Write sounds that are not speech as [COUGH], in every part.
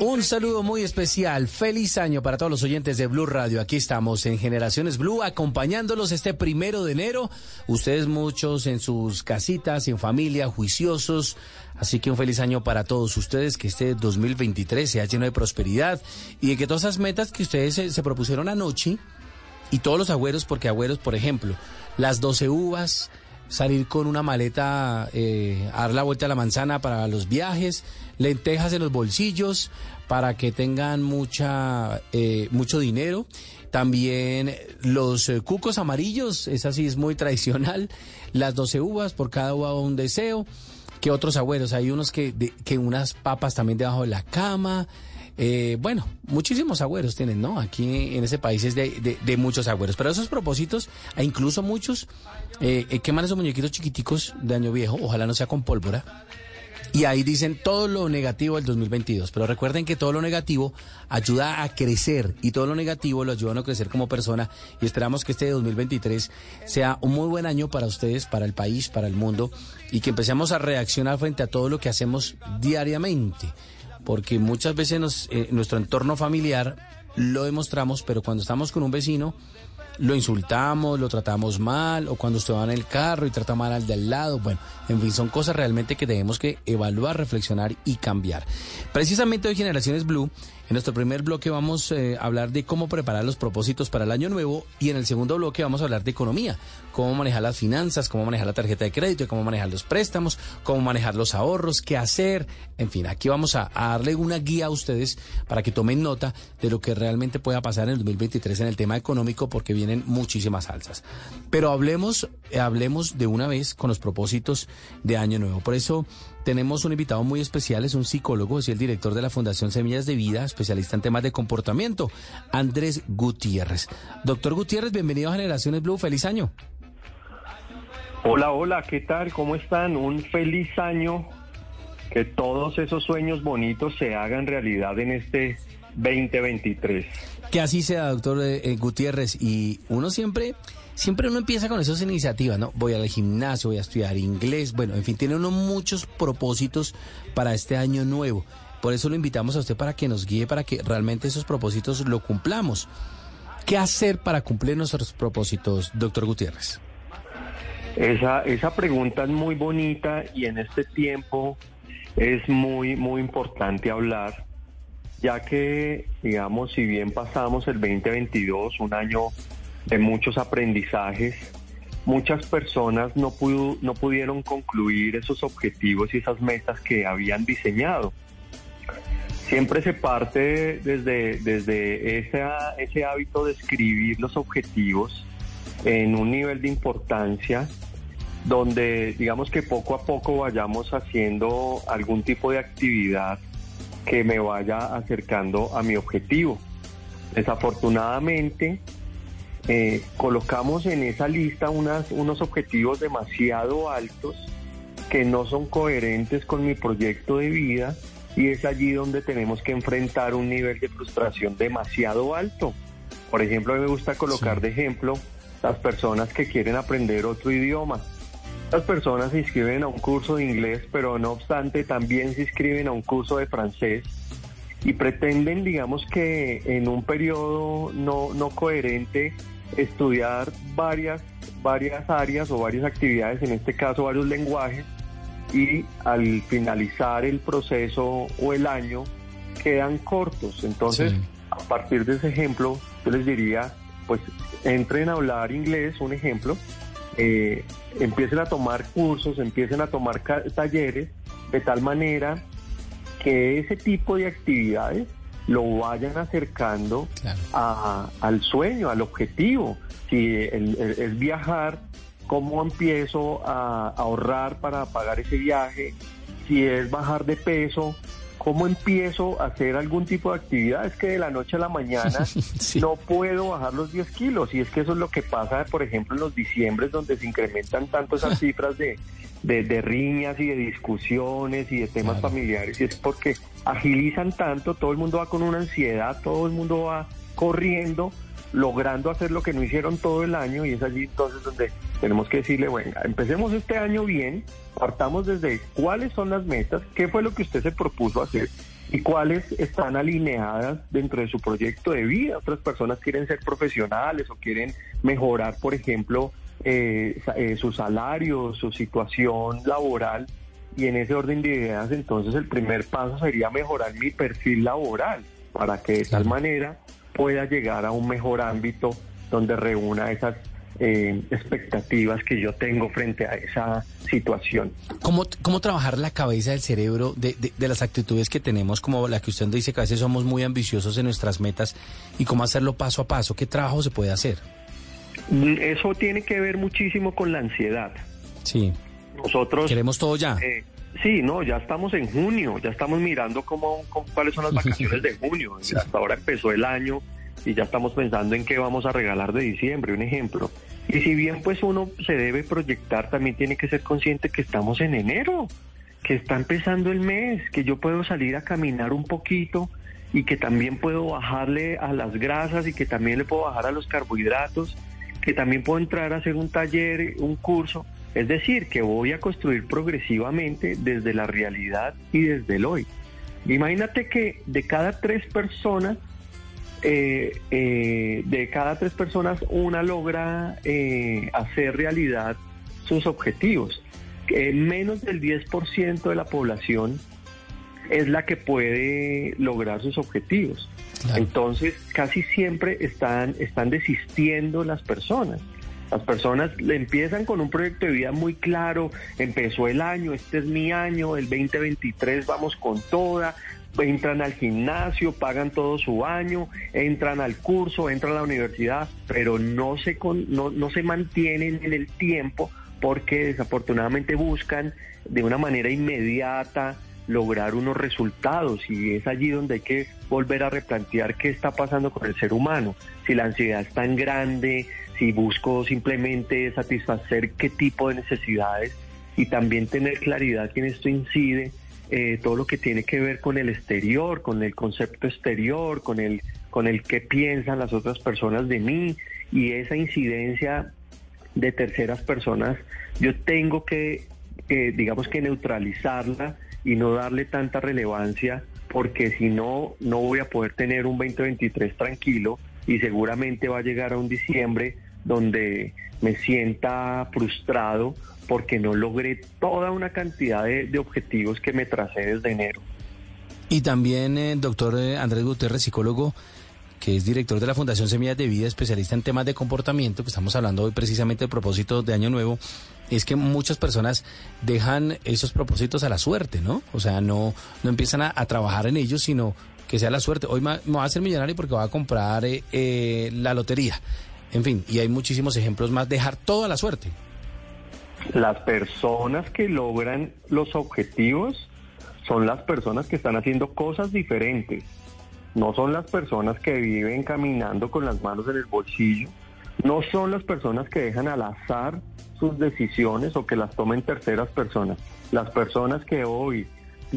Un saludo muy especial, feliz año para todos los oyentes de Blue Radio. Aquí estamos en Generaciones Blue acompañándolos este primero de enero. Ustedes muchos en sus casitas, en familia, juiciosos. Así que un feliz año para todos ustedes, que este 2023 sea lleno de prosperidad y de que todas esas metas que ustedes se, se propusieron anoche y todos los agüeros, porque agüeros, por ejemplo, las 12 uvas, salir con una maleta, eh, a dar la vuelta a la manzana para los viajes, lentejas en los bolsillos para que tengan mucha, eh, mucho dinero. También los eh, cucos amarillos, esa sí es muy tradicional. Las 12 uvas, por cada uva un deseo. ¿Qué otros agüeros? Hay unos que, de- que unas papas también debajo de la cama. Eh, bueno, muchísimos agüeros tienen, ¿no? Aquí en ese país es de, muchos agüeros. Pero esos propósitos, e incluso muchos, eh, eh, queman esos muñequitos chiquiticos de año viejo, ojalá no sea con pólvora. Y ahí dicen todo lo negativo del 2022. Pero recuerden que todo lo negativo ayuda a crecer y todo lo negativo lo ayuda a uno a crecer como persona. Y esperamos que este 2023 sea un muy buen año para ustedes, para el país, para el mundo y que empecemos a reaccionar frente a todo lo que hacemos diariamente. Porque muchas veces nos, eh, nuestro entorno familiar lo demostramos, pero cuando estamos con un vecino lo insultamos, lo tratamos mal, o cuando usted va en el carro y trata mal al de al lado. Bueno, en fin, son cosas realmente que tenemos que evaluar, reflexionar y cambiar. Precisamente hoy Generaciones Blue, en nuestro primer bloque vamos eh, a hablar de cómo preparar los propósitos para el año nuevo y en el segundo bloque vamos a hablar de economía, cómo manejar las finanzas, cómo manejar la tarjeta de crédito, cómo manejar los préstamos, cómo manejar los ahorros, qué hacer. En fin, aquí vamos a, darle una guía a ustedes para que tomen nota de lo que realmente pueda pasar en el 2023 en el tema económico porque vienen muchísimas alzas. Pero hablemos, eh, hablemos de una vez con los propósitos de año nuevo. Por eso tenemos un invitado muy especial, es un psicólogo, es el director de la Fundación Semillas de Vida, especialista en temas de comportamiento, Andrés Gutiérrez. Doctor Gutiérrez, bienvenido a Generaciones Blue, feliz año. Hola, hola, ¿qué tal? ¿Cómo están? Un feliz año. Que todos esos sueños bonitos se hagan realidad en este 2023. Que así sea, doctor eh, eh, Gutiérrez. Y uno siempre, siempre uno empieza con esas iniciativas, ¿no? Voy al gimnasio, voy a estudiar inglés. Bueno, en fin, tiene uno muchos propósitos para este año nuevo. Por eso lo invitamos a usted para que nos guíe, para que realmente esos propósitos lo cumplamos. ¿Qué hacer para cumplir nuestros propósitos, doctor Gutiérrez? Esa, esa pregunta es muy bonita y en este tiempo es muy, muy importante hablar, ya que, digamos, si bien pasamos el 2022, un año de muchos aprendizajes, muchas personas no, pudo, no pudieron concluir esos objetivos y esas metas que habían diseñado. Siempre se parte desde, desde esa- ese hábito de escribir los objetivos en un nivel de importancia donde digamos que poco a poco vayamos haciendo algún tipo de actividad que me vaya acercando a mi objetivo. Desafortunadamente, eh, colocamos en esa lista unas, unos objetivos demasiado altos que no son coherentes con mi proyecto de vida y es allí donde tenemos que enfrentar un nivel de frustración demasiado alto. Por ejemplo, a mí me gusta colocar de ejemplo las personas que quieren aprender otro idioma. Las personas se inscriben a un curso de inglés, pero no obstante también se inscriben a un curso de francés y pretenden, digamos que en un periodo no, no coherente, estudiar varias, varias áreas o varias actividades, en este caso varios lenguajes, y al finalizar el proceso o el año quedan cortos. Entonces, a partir de ese ejemplo, yo les diría, pues entren a hablar inglés, un ejemplo, eh, empiecen a tomar cursos, empiecen a tomar talleres, de tal manera que ese tipo de actividades lo vayan acercando al sueño, al objetivo. Si es viajar, ¿cómo empiezo a ahorrar para pagar ese viaje? Si es bajar de peso, ¿cómo empiezo a hacer algún tipo de actividad? Es que de la noche a la mañana [LAUGHS] no puedo bajar los 10 kilos. Y es que eso es lo que pasa, por ejemplo, en los diciembres, donde se incrementan tanto esas [LAUGHS] cifras de, de, riñas y de discusiones y de temas familiares. Y es porque agilizan tanto, todo el mundo va con una ansiedad, todo el mundo va corriendo, logrando hacer lo que no hicieron todo el año y es allí entonces donde tenemos que decirle, bueno, empecemos este año bien, partamos desde cuáles son las metas, qué fue lo que usted se propuso hacer y cuáles están alineadas dentro de su proyecto de vida. Otras personas quieren ser profesionales o quieren mejorar, por ejemplo, eh, eh, su salario, su situación laboral. Y en ese orden de ideas, entonces el primer paso sería mejorar mi perfil laboral para que de tal manera pueda llegar a un mejor ámbito donde reúna esas eh, expectativas que yo tengo frente a esa situación. ¿Cómo, cómo trabajar la cabeza del cerebro de, de, las actitudes que tenemos, como la que usted dice que a veces somos muy ambiciosos en nuestras metas, y cómo hacerlo paso a paso? ¿Qué trabajo se puede hacer? Eso tiene que ver muchísimo con la ansiedad. Sí. Nosotros... Queremos todo ya. Eh, sí, no, ya estamos en junio, ya estamos mirando cómo, cuáles son las vacaciones de junio. [LAUGHS] Hasta ahora empezó el año y ya estamos pensando en qué vamos a regalar de diciembre, un ejemplo. Y si bien pues uno se debe proyectar, también tiene que ser consciente que estamos en enero, que está empezando el mes, que yo puedo salir a caminar un poquito y que también puedo bajarle a las grasas y que también le puedo bajar a los carbohidratos, que también puedo entrar a hacer un taller, un curso. Es decir, que voy a construir progresivamente desde la realidad y desde el hoy. Imagínate que de cada tres personas, eh, eh, de cada tres personas, una logra eh, hacer realidad sus objetivos. menos del 10% de la población es la que puede lograr sus objetivos. Entonces, casi siempre están, están desistiendo las personas. Las personas le empiezan con un proyecto de vida muy claro, empezó el año, este es mi año, el 2023 vamos con toda, entran al gimnasio, pagan todo su año, entran al curso, entran a la universidad, pero no se, no, no se mantienen en el tiempo porque desafortunadamente buscan de una manera inmediata lograr unos resultados y es allí donde hay que volver a replantear qué está pasando con el ser humano, si la ansiedad es tan grande, si busco simplemente satisfacer qué tipo de necesidades y también tener claridad que en esto incide eh, todo lo que tiene que ver con el exterior, con el concepto exterior, con el, con el qué piensan las otras personas de mí y esa incidencia de terceras personas, yo tengo que, digamos que neutralizarla y no darle tanta relevancia porque si no, no voy a poder tener un 2023 tranquilo y seguramente va a llegar a un diciembre donde me sienta frustrado porque no logré toda una cantidad de, objetivos que me tracé desde enero. Y también, eh, doctor eh, Andrés Gutiérrez, psicólogo, que es director de la Fundación Semillas de Vida, especialista en temas de comportamiento, que estamos hablando hoy precisamente del propósito de Año Nuevo, es que muchas personas dejan esos propósitos a la suerte, ¿no? O sea, no, no empiezan a, trabajar en ellos, sino que sea la suerte. Hoy me, voy a ser millonario porque voy a comprar eh, la lotería. En fin, y hay muchísimos ejemplos más. Dejar todo a la suerte. Las personas que logran los objetivos son las personas que están haciendo cosas diferentes. No son las personas que viven caminando con las manos en el bolsillo. No son las personas que dejan al azar sus decisiones o que las tomen terceras personas. Las personas que hoy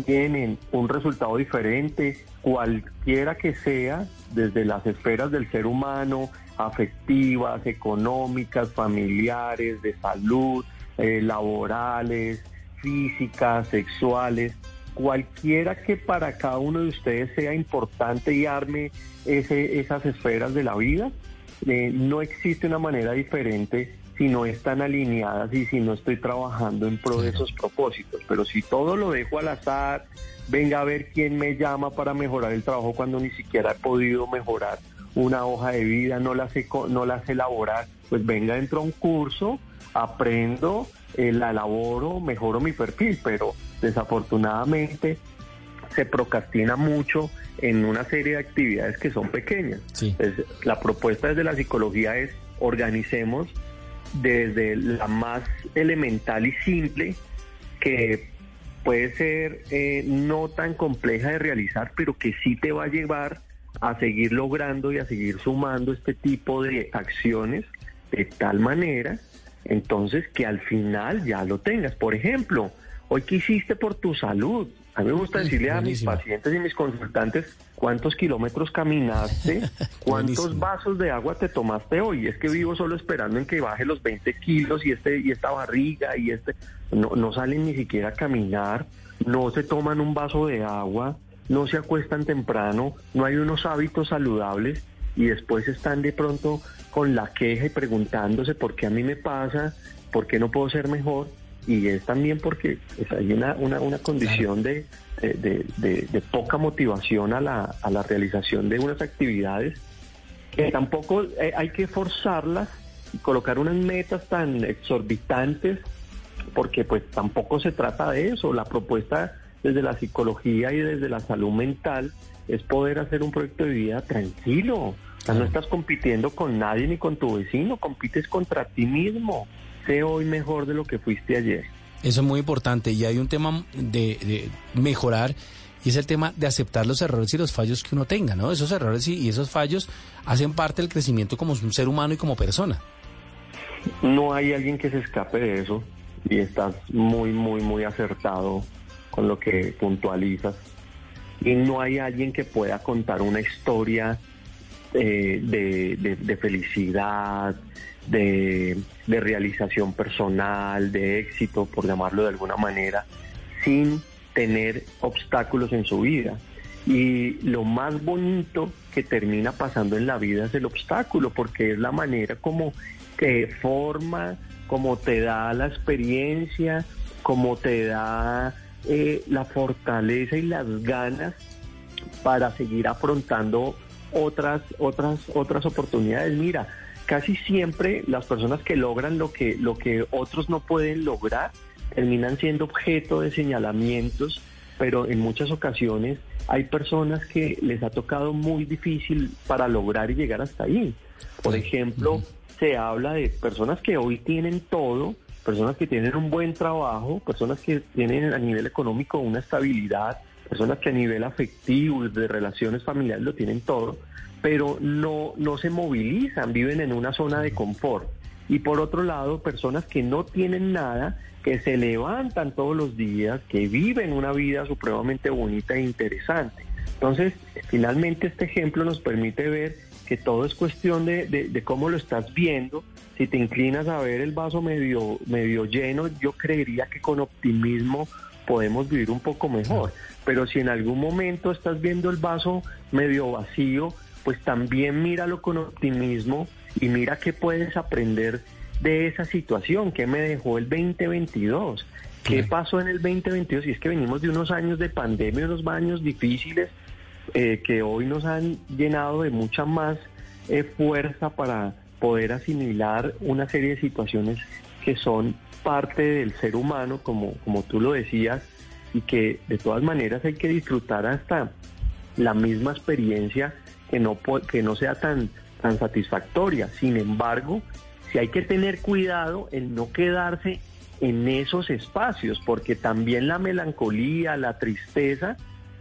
tienen un resultado diferente, cualquiera que sea, desde las esferas del ser humano, afectivas, económicas, familiares, de salud, eh, laborales, físicas, sexuales, cualquiera que para cada uno de ustedes sea importante y arme ese, esas esferas de la vida, eh, no existe una manera diferente si no están alineadas y si no estoy trabajando en pro de esos propósitos. Pero si todo lo dejo al azar, venga a ver quién me llama para mejorar el trabajo cuando ni siquiera he podido mejorar una hoja de vida, no la sé, no la sé elaborar, pues venga dentro a un curso, aprendo, eh, la elaboro, mejoro mi perfil, pero desafortunadamente se procrastina mucho en una serie de actividades que son pequeñas. la propuesta desde la psicología es organicemos desde la más elemental y simple, que puede ser eh, no tan compleja de realizar, pero que sí te va a llevar a seguir logrando y a seguir sumando este tipo de acciones de tal manera, entonces que al final ya lo tengas. Por ejemplo, hoy qué hiciste por tu salud, a mí me gusta decirle a mis pacientes y mis consultantes cuántos kilómetros caminaste, [LAUGHS] cuántos vasos de agua te tomaste hoy. Es que vivo solo esperando en que baje los 20 kilos y este y esta barriga y este. No, no salen ni siquiera a caminar, no se toman un vaso de agua, no se acuestan temprano, no hay unos hábitos saludables y después están de pronto con la queja y preguntándose por qué a mí me pasa, por qué no puedo ser mejor y es también porque pues, hay una, una, condición de, de, poca motivación a la, a la realización de unas actividades que tampoco eh, hay que forzarlas y colocar unas metas tan exorbitantes porque pues tampoco se trata de eso. La propuesta desde la psicología y desde la salud mental es poder hacer un proyecto de vida tranquilo. O sea, no estás compitiendo con nadie ni con tu vecino, compites contra ti mismo sé hoy mejor de lo que fuiste ayer. Eso es muy importante y hay un tema de, mejorar y es el tema de aceptar los errores y los fallos que uno tenga, ¿no? Esos errores y, esos fallos hacen parte del crecimiento como un ser humano y como persona. No hay alguien que se escape de eso y estás muy, muy, muy acertado con lo que puntualizas. Y no hay alguien que pueda contar una historia eh, de felicidad, de, realización personal, de éxito, por llamarlo de alguna manera, sin tener obstáculos en su vida. Y lo más bonito que termina pasando en la vida es el obstáculo, porque es la manera como te forma, como te da la experiencia, como te da eh, la fortaleza y las ganas para seguir afrontando otras, otras, otras oportunidades. Mira, casi siempre las personas que logran lo que, lo que otros no pueden lograr terminan siendo objeto de señalamientos, pero en muchas ocasiones hay personas que les ha tocado muy difícil para lograr y llegar hasta ahí. Por ejemplo, se habla de personas que hoy tienen todo, personas que tienen un buen trabajo, personas que tienen a nivel económico una estabilidad, personas que a nivel afectivo, de relaciones familiares lo tienen todo, pero no, no se movilizan, viven en una zona de confort. Y por otro lado, personas que no tienen nada, que se levantan todos los días, que viven una vida supremamente bonita e interesante. Entonces, finalmente este ejemplo nos permite ver que todo es cuestión de, de, cómo lo estás viendo. Si te inclinas a ver el vaso medio, medio lleno, yo creería que con optimismo podemos vivir un poco mejor. Pero si en algún momento estás viendo el vaso medio vacío, pues también míralo con optimismo y mira qué puedes aprender de esa situación, qué me dejó el 2022, qué pasó en el 2022, y es que venimos de unos años de pandemia, unos años difíciles eh, que hoy nos han llenado de mucha más eh, fuerza para poder asimilar una serie de situaciones que son parte del ser humano, como, como tú lo decías, y que de todas maneras hay que disfrutar hasta la misma experiencia que no, que no sea tan, tan satisfactoria. Sin embargo, si hay que tener cuidado en no quedarse en esos espacios, porque también la melancolía, la tristeza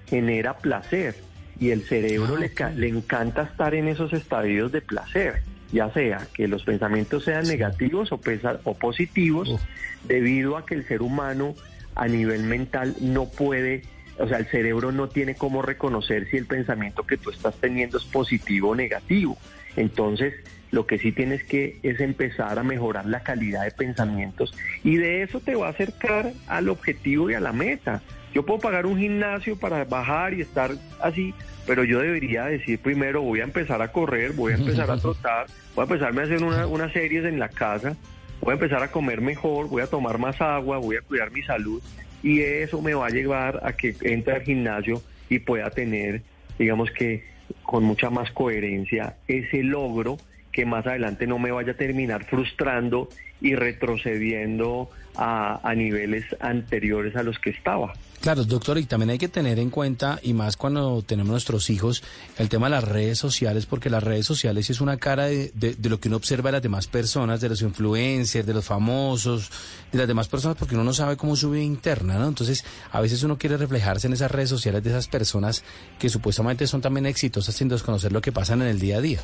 genera placer y el cerebro le, le encanta estar en esos estadios de placer, ya sea que los pensamientos sean negativos o, o positivos, debido a que el ser humano a nivel mental no puede o sea, el cerebro no tiene cómo reconocer si el pensamiento que tú estás teniendo es positivo o negativo. Entonces, lo que sí tienes que es empezar a mejorar la calidad de pensamientos y de eso te va a acercar al objetivo y a la meta. Yo puedo pagar un gimnasio para bajar y estar así, pero yo debería decir primero voy a empezar a correr, voy a empezar a [LAUGHS] trotar, voy a empezarme a hacer una, unas series en la casa, voy a empezar a comer mejor, voy a tomar más agua, voy a cuidar mi salud y eso me va a llevar a que entre al gimnasio y pueda tener, digamos que con mucha más coherencia, ese logro que más adelante no me vaya a terminar frustrando y retrocediendo a, a, niveles anteriores a los que estaba. Claro, doctor, y también hay que tener en cuenta, y más cuando tenemos nuestros hijos, el tema de las redes sociales, porque las redes sociales es una cara de, lo que uno observa de las demás personas, de los influencers, de los famosos, de las demás personas, porque uno no sabe cómo su vida interna, ¿no? Entonces, a veces uno quiere reflejarse en esas redes sociales de esas personas que supuestamente son también exitosas sin desconocer lo que pasan en el día a día.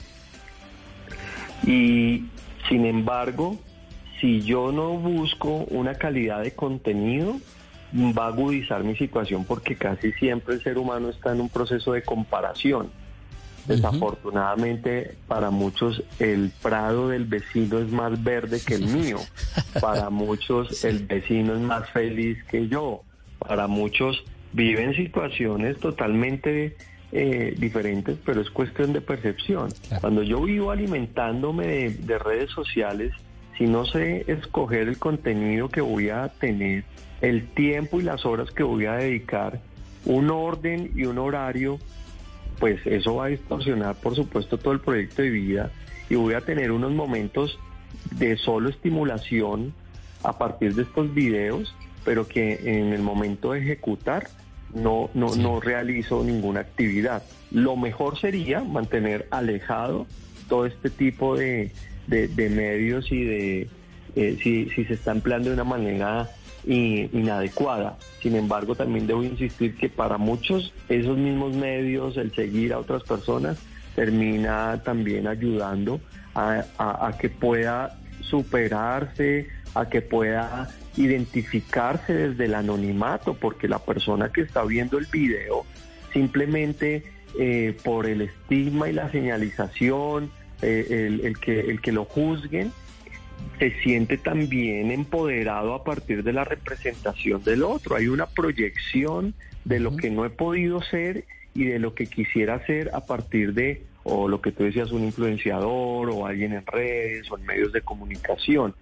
Y, sin embargo, si yo no busco una calidad de contenido, va a agudizar mi situación porque casi siempre el ser humano está en un proceso de comparación. Desafortunadamente, para muchos el prado del vecino es más verde que el [LAUGHS] mío. Para muchos el vecino es más feliz que yo. Para muchos viven situaciones totalmente eh, diferentes, pero es cuestión de percepción. Cuando yo vivo alimentándome de redes sociales, si no sé escoger el contenido que voy a tener, el tiempo y las horas que voy a dedicar, un orden y un horario, pues eso va a distorsionar, por supuesto, todo el proyecto de vida y voy a tener unos momentos de solo estimulación a partir de estos videos, pero que en el momento de ejecutar no, no, no realizo ninguna actividad. Lo mejor sería mantener alejado todo este tipo de, de, medios y de eh, si, si se está empleando de una manera inadecuada. Sin embargo, también debo insistir que para muchos esos mismos medios, el seguir a otras personas, termina también ayudando a, que pueda superarse, a que pueda identificarse desde el anonimato, porque la persona que está viendo el video simplemente eh, por el estigma y la señalización, eh, el, que, el que lo juzguen, se siente también empoderado a partir de la representación del otro. Hay una proyección de lo que no he podido ser y de lo que quisiera ser a partir de, o lo que tú decías, un influenciador o alguien en redes o en medios de comunicación.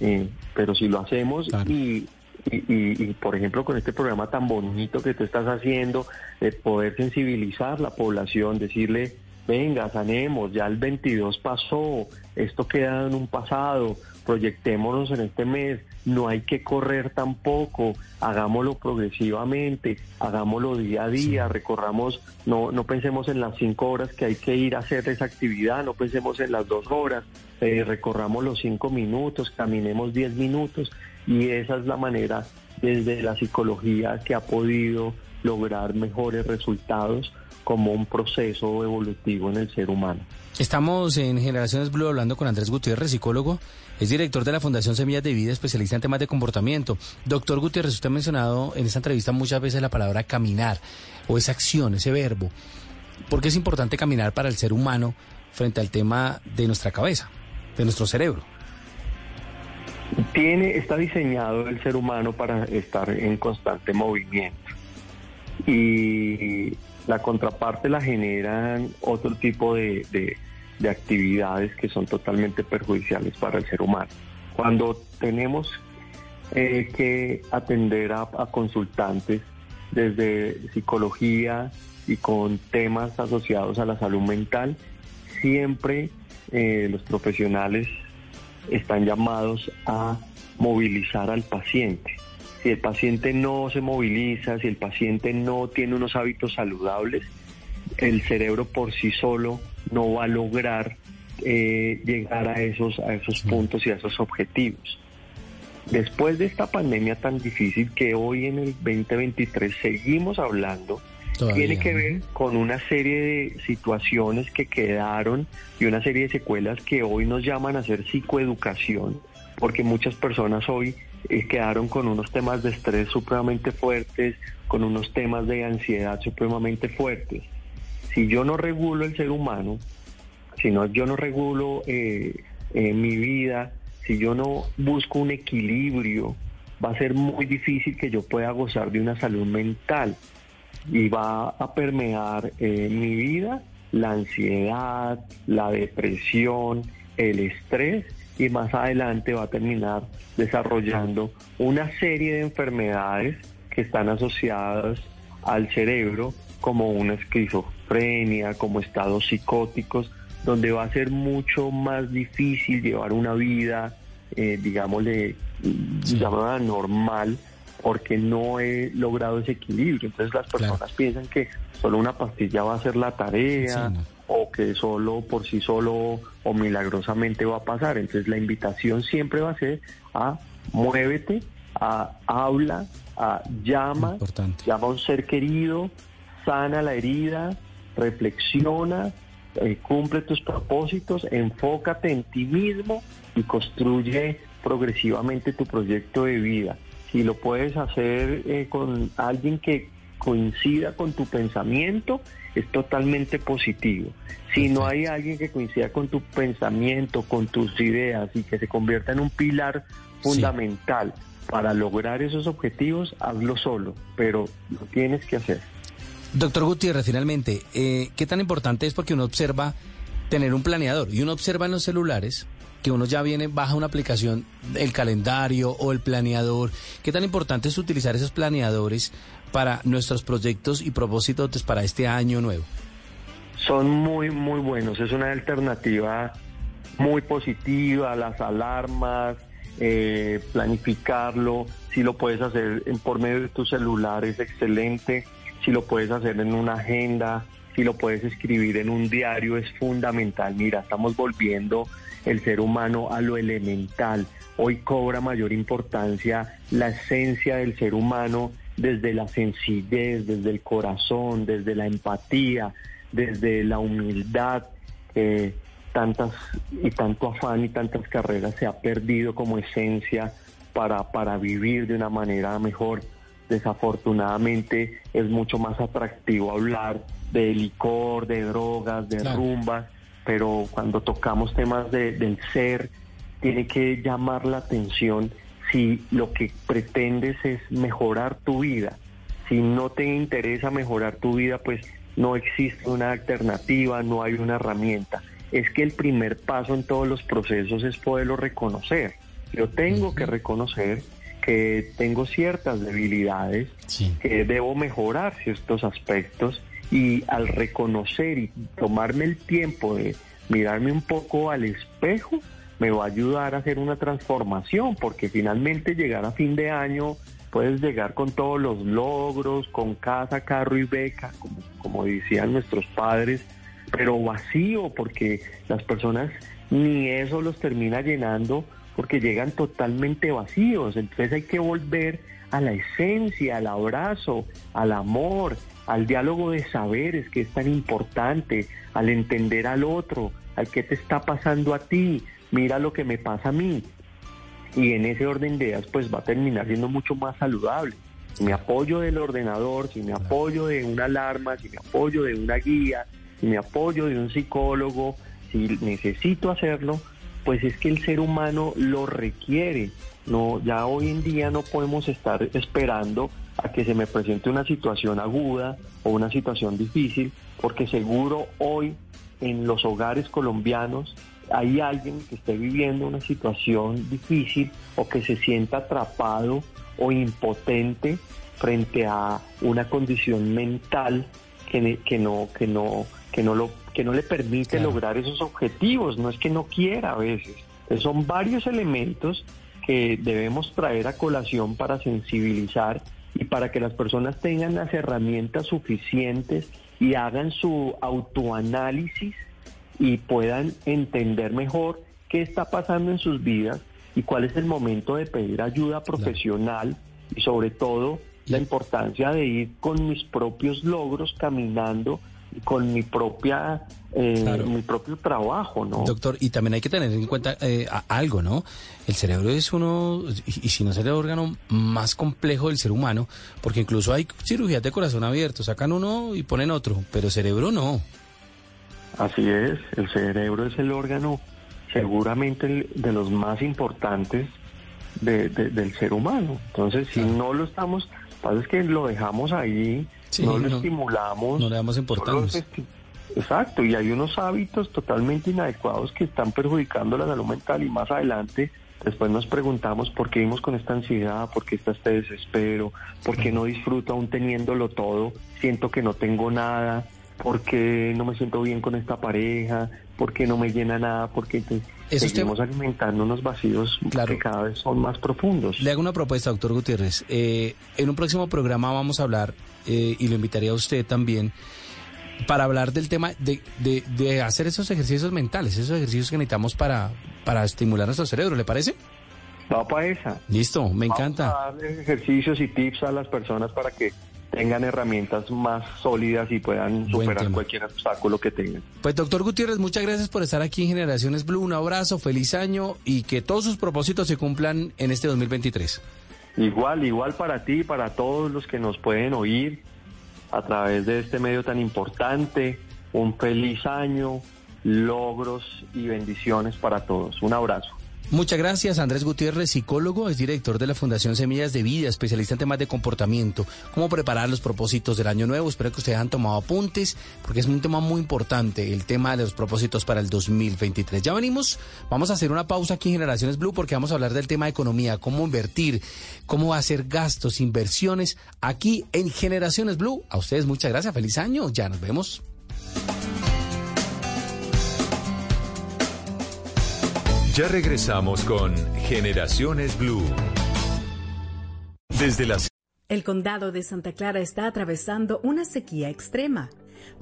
Eh, pero si lo hacemos y, y, por ejemplo, con este programa tan bonito que tú estás haciendo, de poder sensibilizar la población, decirle, venga, sanemos, ya el 22 pasó, esto queda en un pasado, proyectémonos en este mes, no hay que correr tampoco, hagámoslo progresivamente, hagámoslo día a día, recorramos, no, no pensemos en las cinco horas que hay que ir a hacer esa actividad, no pensemos en las dos horas, eh, recorramos los cinco minutos, caminemos diez minutos y esa es la manera desde la psicología que ha podido lograr mejores resultados como un proceso evolutivo en el ser humano. Estamos en Generaciones Blue hablando con Andrés Gutiérrez, psicólogo, es director de la Fundación Semillas de Vida, especialista en temas de comportamiento. Doctor Gutiérrez, usted ha mencionado en esta entrevista muchas veces la palabra caminar o esa acción, ese verbo. ¿Por qué es importante caminar para el ser humano frente al tema de nuestra cabeza, de nuestro cerebro? Tiene, está diseñado el ser humano para estar en constante movimiento. Y la contraparte la generan otro tipo de, actividades que son totalmente perjudiciales para el ser humano. Cuando tenemos eh, que atender a, consultantes desde psicología y con temas asociados a la salud mental, siempre eh, los profesionales están llamados a movilizar al paciente si el paciente no se moviliza, si el paciente no tiene unos hábitos saludables, el cerebro por sí solo no va a lograr eh, llegar a esos, a esos puntos y a esos objetivos. después de esta pandemia tan difícil que hoy en el 2023 seguimos hablando, tiene que ver con una serie de situaciones que quedaron y una serie de secuelas que hoy nos llaman a hacer psicoeducación, porque muchas personas hoy eh, quedaron con unos temas de estrés supremamente fuertes, con unos temas de ansiedad supremamente fuertes. Si yo no regulo el ser humano, si no, yo no regulo eh, eh, mi vida, si yo no busco un equilibrio, va a ser muy difícil que yo pueda gozar de una salud mental y va a permear eh, mi vida la ansiedad, la depresión, el estrés y más adelante va a terminar desarrollando una serie de enfermedades que están asociadas al cerebro como una esquizofrenia, como estados psicóticos, donde va a ser mucho más difícil llevar una vida, eh, digámosle, llamada normal, porque no he logrado ese equilibrio. Entonces las personas piensan que solo una pastilla va a ser la tarea o que solo por sí solo o milagrosamente va a pasar. Entonces la invitación siempre va a ser a muévete, a habla, a llama, llama a un ser querido, sana la herida, reflexiona, eh, cumple tus propósitos, enfócate en ti mismo y construye progresivamente tu proyecto de vida si lo puedes hacer eh, con alguien que coincida con tu pensamiento, es totalmente positivo. Si no hay alguien que coincida con tu pensamiento, con tus ideas y que se convierta en un pilar fundamental para lograr esos objetivos, hazlo solo, pero lo tienes que hacer. Doctor Gutiérrez, finalmente, eh, ¿qué tan importante es porque uno observa tener un planeador y uno observa en los celulares que uno ya viene, baja una aplicación, el calendario o el planeador. ¿Qué tan importante es utilizar esos planeadores para nuestros proyectos y propósitos para este año nuevo? Son muy, muy buenos. Es una alternativa muy positiva, las alarmas, eh, planificarlo. Si lo puedes hacer por medio de tu celular es excelente. Si lo puedes hacer en una agenda, si lo puedes escribir en un diario es fundamental. Mira, estamos volviendo el ser humano a lo elemental. Hoy cobra mayor importancia la esencia del ser humano desde la sencillez, desde el corazón, desde la empatía, desde la humildad. tantas y tanto afán y tantas carreras se ha perdido como esencia para, para vivir de una manera mejor. Desafortunadamente es mucho más atractivo hablar de licor, de drogas, de rumbas pero cuando tocamos temas del ser, tiene que llamar la atención si lo que pretendes es mejorar tu vida. Si no te interesa mejorar tu vida, pues no existe una alternativa, no hay una herramienta. Es que el primer paso en todos los procesos es poderlo reconocer. Yo tengo que reconocer que tengo ciertas debilidades, que debo mejorar ciertos aspectos y al reconocer y tomarme el tiempo de mirarme un poco al espejo, me va a ayudar a hacer una transformación, porque finalmente llegar a fin de año puedes llegar con todos los logros, con casa, carro y beca, como, como decían nuestros padres, pero vacío, porque las personas ni eso los termina llenando, porque llegan totalmente vacíos. Entonces hay que volver a la esencia, al abrazo, al amor, al diálogo de saberes que es tan importante, al entender al otro, al que te está pasando a ti, mira lo que me pasa a mí. Y en ese orden de ideas pues va a terminar siendo mucho más saludable. Si me apoyo del ordenador, si me apoyo de una alarma, si me apoyo de una guía, si me apoyo de un psicólogo, si necesito hacerlo, pues es que el ser humano lo requiere. No, ya hoy en día no podemos estar esperando a que se me presente una situación aguda o una situación difícil, porque seguro hoy en los hogares colombianos hay alguien que esté viviendo una situación difícil o que se sienta atrapado o impotente frente a una condición mental que, que no que no que no lo que no le permite lograr esos objetivos. No es que no quiera a veces. Son varios elementos que debemos traer a colación para sensibilizar y para que las personas tengan las herramientas suficientes y hagan su autoanálisis y puedan entender mejor qué está pasando en sus vidas y cuál es el momento de pedir ayuda profesional y sobre todo la importancia de ir con mis propios logros caminando y con mi propia eh, mi propio trabajo, ¿no? Doctor, y también hay que tener en cuenta eh, algo, ¿no? El cerebro es uno, y, si no es el órgano más complejo del ser humano, porque incluso hay cirugías de corazón abierto, sacan uno y ponen otro, pero cerebro no. Así es, el cerebro es el órgano seguramente de los más importantes del ser humano. Entonces, si no lo estamos, pasa es que lo dejamos ahí, no lo estimulamos. No le damos importancia. Exacto, y hay unos hábitos totalmente inadecuados que están perjudicando la salud mental y más adelante después nos preguntamos por qué vivimos con esta ansiedad, por qué está este desespero, por qué no disfruto aún teniéndolo todo, siento que no tengo nada, por qué no me siento bien con esta pareja, por qué no me llena nada, porque seguimos alimentando unos vacíos que cada vez son más profundos. Le hago una propuesta, doctor Gutiérrez. Eh, en un próximo programa vamos a hablar, eh, y lo invitaría a usted también, para hablar del tema de, de, hacer esos ejercicios mentales, esos ejercicios que necesitamos para, para estimular nuestro cerebro, ¿le parece? Va para esa. Listo, me encanta. A ejercicios y tips a las personas para que tengan herramientas más sólidas y puedan superar cualquier obstáculo que tengan. Pues doctor Gutiérrez, muchas gracias por estar aquí en Generaciones Blue. Un abrazo, feliz año y que todos sus propósitos se cumplan en este 2023. Igual, igual para ti, para todos los que nos pueden oír a través de este medio tan importante. Un feliz año, logros y bendiciones para todos. Un abrazo. Muchas gracias, Andrés Gutiérrez, psicólogo, es director de la Fundación Semillas de Vida, especialista en temas de comportamiento, cómo preparar los propósitos del año nuevo. Espero que ustedes hayan tomado apuntes, porque es un tema muy importante, el tema de los propósitos para el 2023. Ya venimos, vamos a hacer una pausa aquí en Generaciones Blue, porque vamos a hablar del tema de economía, cómo invertir, cómo hacer gastos, inversiones, aquí en Generaciones Blue. A ustedes muchas gracias, feliz año, ya nos vemos. Ya regresamos con Generaciones Blue. Desde las... El condado de Santa Clara está atravesando una sequía extrema,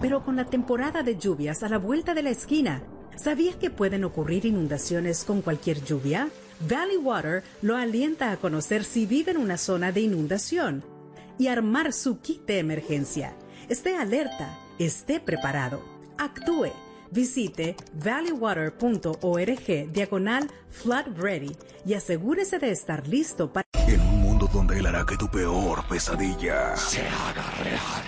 pero con la temporada de lluvias a la vuelta de la esquina, ¿sabía que pueden ocurrir inundaciones con cualquier lluvia? Valley Water lo alienta a conocer si vive en una zona de inundación y armar su kit de emergencia. Esté alerta, esté preparado, actúe Visite valleywater.org diagonal flood ready y asegúrese de estar listo para... En un mundo donde él hará que tu peor pesadilla se haga real.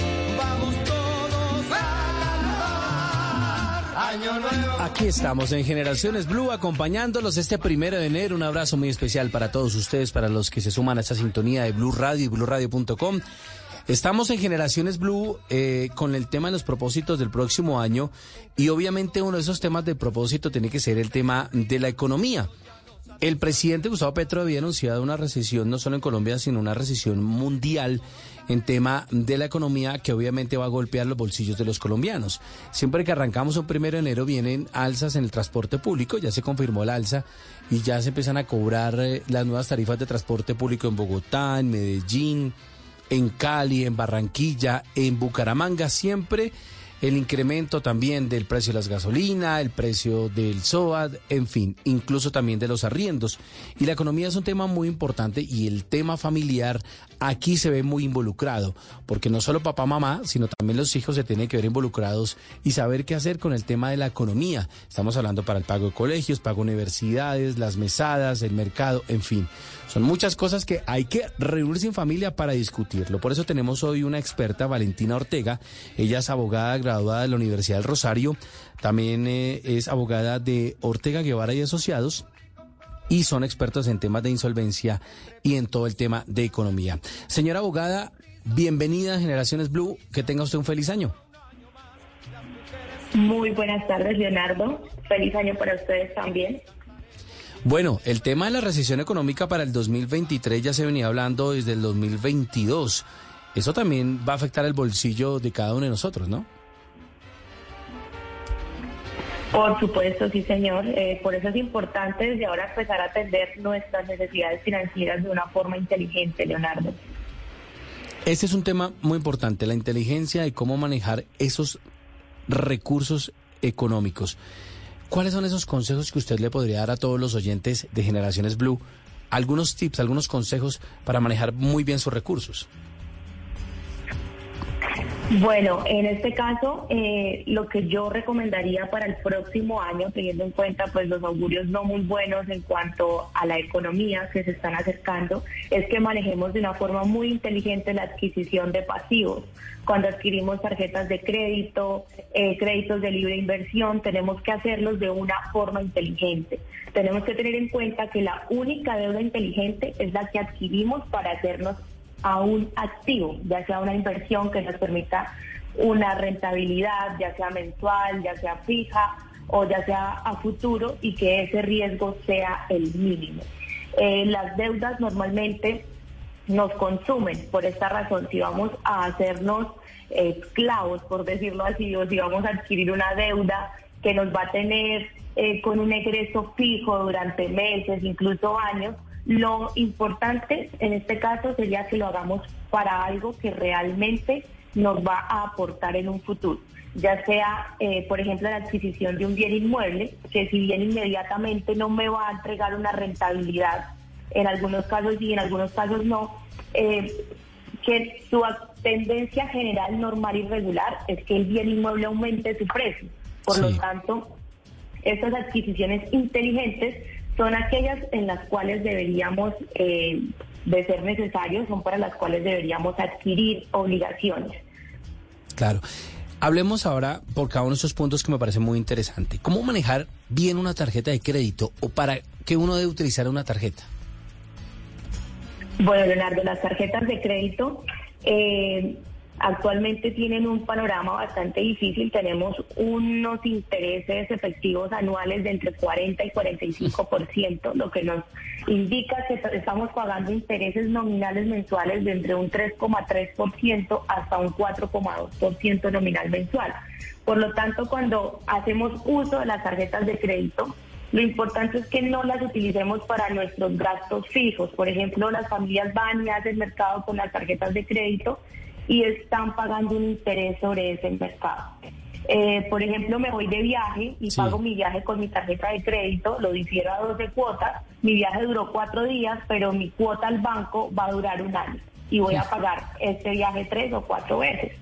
Aquí estamos en Generaciones Blue acompañándolos este primero de enero. Un abrazo muy especial para todos ustedes, para los que se suman a esta sintonía de Blue Radio y BlueRadio.com. Estamos en Generaciones Blue eh, con el tema de los propósitos del próximo año y obviamente uno de esos temas de propósito tiene que ser el tema de la economía. El presidente Gustavo Petro había anunciado una recesión no solo en Colombia, sino una recesión mundial en tema de la economía que obviamente va a golpear los bolsillos de los colombianos. Siempre que arrancamos un primero de enero vienen alzas en el transporte público, ya se confirmó el alza y ya se empiezan a cobrar eh, las nuevas tarifas de transporte público en Bogotá, en Medellín, en Cali, en Barranquilla, en Bucaramanga, siempre el incremento también del precio de las gasolinas, el precio del SOAD, en fin, incluso también de los arriendos. Y la economía es un tema muy importante y el tema familiar aquí se ve muy involucrado, porque no solo papá, mamá, sino también los hijos se tienen que ver involucrados y saber qué hacer con el tema de la economía. Estamos hablando para el pago de colegios, pago de universidades, las mesadas, el mercado, en fin. Son muchas cosas que hay que reunirse en familia para discutirlo. Por eso tenemos hoy una experta, Valentina Ortega. Ella es abogada graduada de la Universidad del Rosario. También eh, es abogada de Ortega Guevara y Asociados y son expertos en temas de insolvencia y en todo el tema de economía. Señora abogada, bienvenida a Generaciones Blue. Que tenga usted un feliz año. Muy buenas tardes, Leonardo. Feliz año para ustedes también. Bueno, el tema de la recesión económica para el 2023 ya se venía hablando desde el 2022. Eso también va a afectar el bolsillo de cada uno de nosotros, ¿no? Por supuesto, sí, señor. Eh, por eso es importante desde ahora empezar a atender nuestras necesidades financieras de una forma inteligente, Leonardo. Ese es un tema muy importante, la inteligencia y cómo manejar esos recursos económicos. ¿Cuáles son esos consejos que usted le podría dar a todos los oyentes de Generaciones Blue? Algunos tips, algunos consejos para manejar muy bien sus recursos. Bueno, en este caso, eh, lo que yo recomendaría para el próximo año, teniendo en cuenta pues los augurios no muy buenos en cuanto a la economía que se están acercando, es que manejemos de una forma muy inteligente la adquisición de pasivos. Cuando adquirimos tarjetas de crédito, eh, créditos de libre inversión, tenemos que hacerlos de una forma inteligente. Tenemos que tener en cuenta que la única deuda inteligente es la que adquirimos para hacernos a un activo, ya sea una inversión que nos permita una rentabilidad, ya sea mensual, ya sea fija o ya sea a futuro y que ese riesgo sea el mínimo. Eh, las deudas normalmente nos consumen por esta razón. Si vamos a hacernos esclavos, por decirlo así, o si vamos a adquirir una deuda que nos va a tener eh, con un egreso fijo durante meses, incluso años, lo importante en este caso sería que lo hagamos para algo que realmente nos va a aportar en un futuro, ya sea, eh, por ejemplo, la adquisición de un bien inmueble, que si bien inmediatamente no me va a entregar una rentabilidad, en algunos casos sí, en algunos casos no, eh, que su tendencia general, normal y regular es que el bien inmueble aumente su precio. Por lo tanto, estas adquisiciones inteligentes son aquellas en las cuales deberíamos, eh, de ser necesarios, son para las cuales deberíamos adquirir obligaciones. Claro. Hablemos ahora por cada uno de esos puntos que me parece muy interesante. ¿Cómo manejar bien una tarjeta de crédito o para qué uno debe utilizar una tarjeta? Bueno, Leonardo, las tarjetas de crédito eh, actualmente tienen un panorama bastante difícil. Tenemos unos intereses efectivos anuales de entre 40 y 45%, lo que nos indica que estamos pagando intereses nominales mensuales de entre un 3,3% hasta un 4,2% nominal mensual. Por lo tanto, cuando hacemos uso de las tarjetas de crédito, lo importante es que no las utilicemos para nuestros gastos fijos. Por ejemplo, las familias van y hacen mercado con las tarjetas de crédito y están pagando un interés sobre ese mercado. Eh, por ejemplo, me voy de viaje y pago mi viaje con mi tarjeta de crédito, lo difiero a 12 cuotas, mi viaje duró cuatro días, pero mi cuota al banco va a durar un año y voy a pagar este viaje tres o cuatro veces.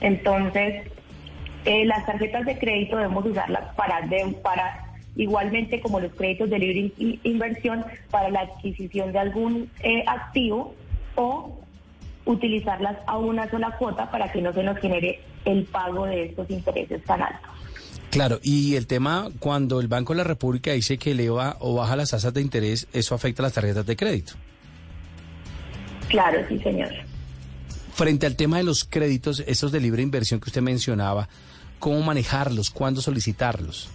Entonces, eh, las tarjetas de crédito debemos usarlas para, para igualmente como los créditos de libre inversión para la adquisición de algún eh, activo o utilizarlas a una sola cuota para que no se nos genere el pago de estos intereses tan altos. Claro, y el tema cuando el Banco de la República dice que eleva o baja las tasas de interés, ¿eso afecta a las tarjetas de crédito? Claro, sí, señor. Frente al tema de los créditos, esos de libre inversión que usted mencionaba, ¿cómo manejarlos? ¿Cuándo solicitarlos?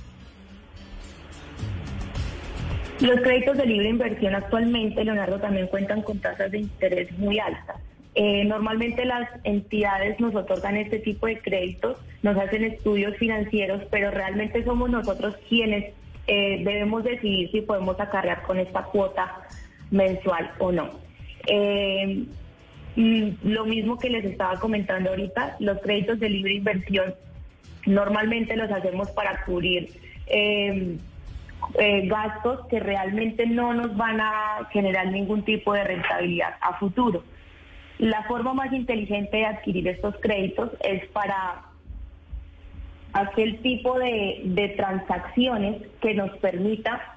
Los créditos de libre inversión actualmente, Leonardo, también cuentan con tasas de interés muy altas. Eh, normalmente las entidades nos otorgan este tipo de créditos, nos hacen estudios financieros, pero realmente somos nosotros quienes eh, debemos decidir si podemos acarrear con esta cuota mensual o no. Eh, lo mismo que les estaba comentando ahorita, los créditos de libre inversión normalmente los hacemos para cubrir gastos que realmente no nos van a generar ningún tipo de rentabilidad a futuro. La forma más inteligente de adquirir estos créditos es para aquel tipo de, transacciones que nos permita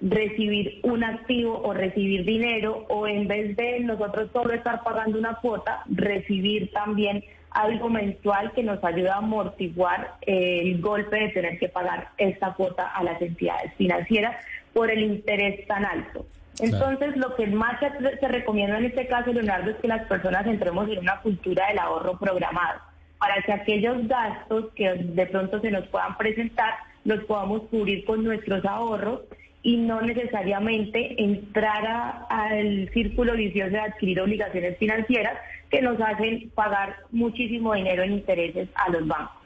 recibir un activo o recibir dinero o en vez de nosotros solo estar pagando una cuota, recibir también algo mensual que nos ayuda a amortiguar el golpe de tener que pagar esta cuota a las entidades financieras por el interés tan alto. Entonces, lo que más se, recomienda en este caso, Leonardo, es que las personas entremos en una cultura del ahorro programado, para que aquellos gastos que de pronto se nos puedan presentar, los podamos cubrir con nuestros ahorros y no necesariamente entrar al círculo vicioso de adquirir obligaciones financieras que nos hacen pagar muchísimo dinero en intereses a los bancos.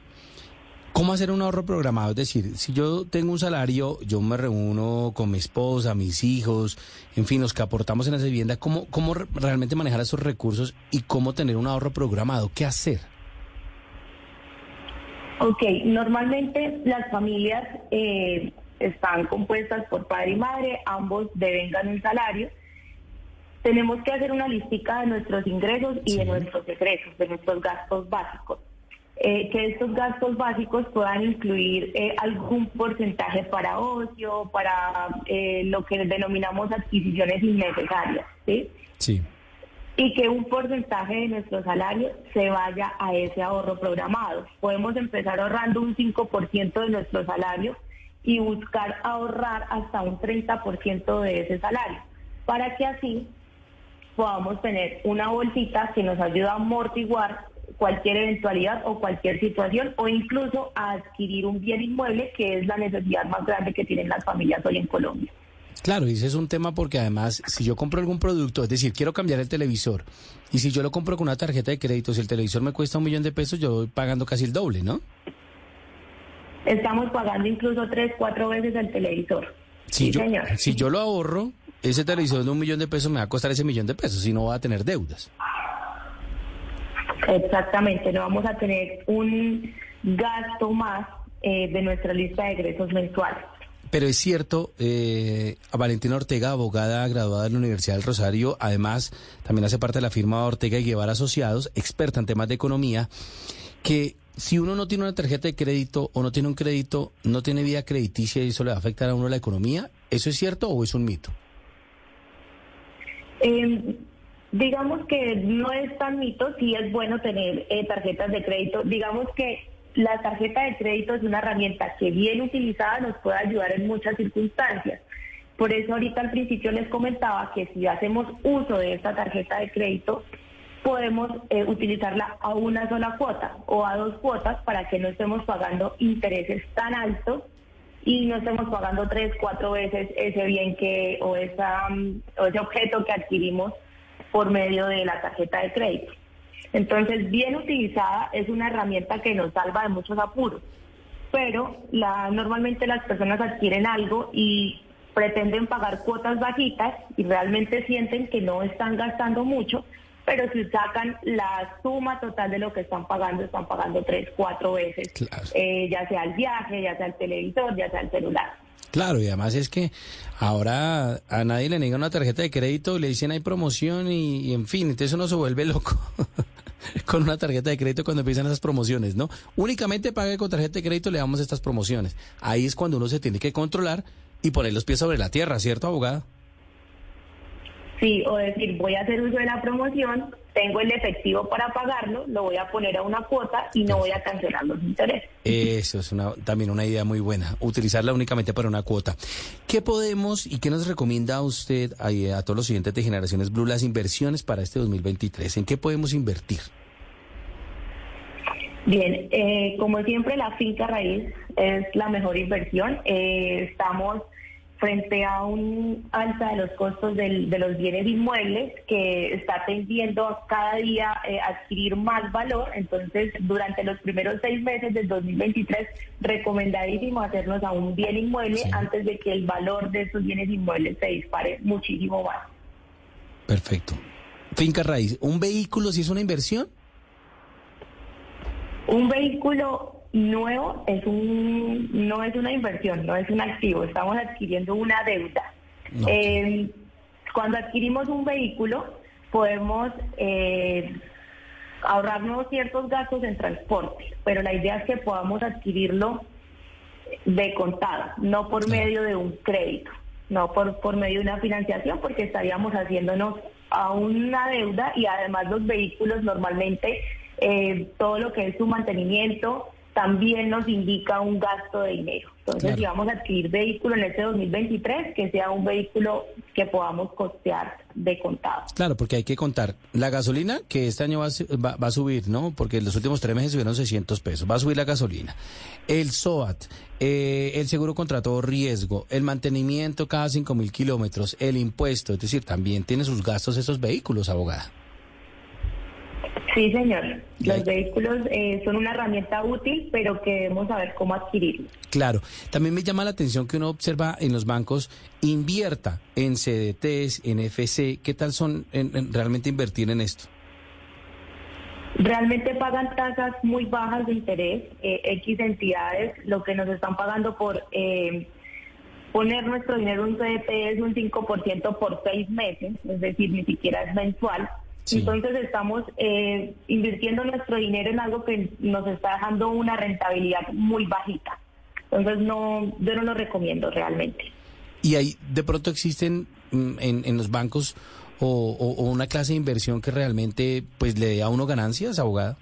¿Cómo hacer un ahorro programado? Es decir, si yo tengo un salario, yo me reúno con mi esposa, mis hijos, en fin, los que aportamos en esa vivienda, ¿cómo, cómo realmente manejar esos recursos y cómo tener un ahorro programado? ¿Qué hacer? Ok, normalmente las familias eh, están compuestas por padre y madre, ambos devengan un salario. Tenemos que hacer una listica de nuestros ingresos y de nuestros egresos, de nuestros gastos básicos. Eh, que estos gastos básicos puedan incluir eh, algún porcentaje para ocio, para eh, lo que denominamos adquisiciones innecesarias, ¿sí? Sí. Y que un porcentaje de nuestro salario se vaya a ese ahorro programado. Podemos empezar ahorrando un 5% de nuestro salario y buscar ahorrar hasta un 30% de ese salario, para que así podamos tener una bolsita que nos ayuda a amortiguar cualquier eventualidad o cualquier situación o incluso a adquirir un bien inmueble que es la necesidad más grande que tienen las familias hoy en Colombia. Claro, y ese es un tema porque además, si yo compro algún producto, es decir, quiero cambiar el televisor, y si yo lo compro con una tarjeta de crédito, si el televisor me cuesta un millón de pesos, yo voy pagando casi el doble, ¿no? Estamos pagando incluso tres, cuatro veces el televisor. sí, señor. Si yo lo ahorro, ese televisor de un millón de pesos me va a costar ese millón de pesos, y no va a tener deudas. Exactamente, no vamos a tener un gasto más eh, de nuestra lista de egresos mensuales. Pero es cierto, eh, Valentina Ortega, abogada graduada de la Universidad del Rosario, además también hace parte de la firma Ortega y Guevara Asociados, experta en temas de economía, que si uno no tiene una tarjeta de crédito o no tiene un crédito, no tiene vida crediticia y eso le va a afectar a uno la economía. ¿Eso es cierto o es un mito? Eh, Digamos que no es tan mito, sí es bueno tener eh, tarjetas de crédito. Digamos que la tarjeta de crédito es una herramienta que bien utilizada nos puede ayudar en muchas circunstancias. Por eso ahorita al principio les comentaba que si hacemos uso de esta tarjeta de crédito, podemos eh, utilizarla a una sola cuota o a dos cuotas para que no estemos pagando intereses tan altos y no estemos pagando tres, cuatro veces ese bien que o, esa, mm, o ese objeto que adquirimos por medio de la tarjeta de crédito. Entonces, bien utilizada es una herramienta que nos salva de muchos apuros, pero la, normalmente las personas adquieren algo y pretenden pagar cuotas bajitas y realmente sienten que no están gastando mucho, pero si sacan la suma total de lo que están pagando, están pagando tres, cuatro veces, eh, ya sea el viaje, ya sea el televisor, ya sea el celular. Claro, y además es que ahora a nadie le niegan una tarjeta de crédito, le dicen hay promoción y, en fin, entonces uno se vuelve loco [LAUGHS] con una tarjeta de crédito cuando empiezan esas promociones, ¿no? Únicamente pague con tarjeta de crédito le damos estas promociones. Ahí es cuando uno se tiene que controlar y poner los pies sobre la tierra, ¿cierto, abogada? Sí, o decir, voy a hacer uso de la promoción, tengo el efectivo para pagarlo, lo voy a poner a una cuota y no voy a cancelar los intereses. Eso es una, también una idea muy buena, utilizarla únicamente para una cuota. ¿Qué podemos y qué nos recomienda a usted, a, a todos los siguientes de Generaciones Blue, las inversiones para este 2023? ¿En qué podemos invertir? Bien, eh, como siempre la finca raíz es la mejor inversión. Eh, estamos frente a un alza de los costos del- de los bienes inmuebles que está tendiendo a cada día eh, adquirir más valor. Entonces, durante los primeros seis meses del 2023, recomendadísimo hacernos a un bien inmueble Sí. antes de que el valor de esos bienes inmuebles se dispare muchísimo más. Perfecto. Finca raíz, ¿un vehículo si es una inversión? Un vehículo nuevo es un no es una inversión, no es un activo, estamos adquiriendo una deuda. No. Eh, cuando adquirimos un vehículo podemos eh, ahorrarnos ciertos gastos en transporte, pero la idea es que podamos adquirirlo de contado, no por medio de un crédito, no por, por medio de una financiación, porque estaríamos haciéndonos a una deuda y además los vehículos normalmente, eh, todo lo que es su mantenimiento, también nos indica un gasto de dinero. Entonces, Claro. si vamos a adquirir vehículo en este 2023, que sea un vehículo que podamos costear de contado. Claro, porque hay que contar. La gasolina, que este año va, va- va a subir, ¿no? Porque en los últimos tres meses subieron 600 pesos. Va a subir la gasolina. El SOAT, eh, el seguro contra todo riesgo, el mantenimiento cada 5 mil kilómetros, el impuesto. Es decir, también tiene sus gastos esos vehículos, abogada. Sí, señor. Los vehículos eh, son una herramienta útil, pero que debemos saber cómo adquirirlos. Claro. También me llama la atención que uno observa en los bancos, invierta en CDTs, en FC. ¿Qué tal son en- en realmente invertir en esto? Realmente pagan tasas muy bajas de interés, eh, X entidades, lo que nos están pagando por eh, poner nuestro dinero en un CDT es un 5% por seis meses, es decir, ni siquiera es mensual. Sí. Entonces estamos eh, invirtiendo nuestro dinero en algo que nos está dejando una rentabilidad muy bajita. Entonces no, yo no lo recomiendo realmente. Y ahí de pronto existen mm, en, en los bancos o, o- o una clase de inversión que realmente pues le dé a uno ganancias, abogada.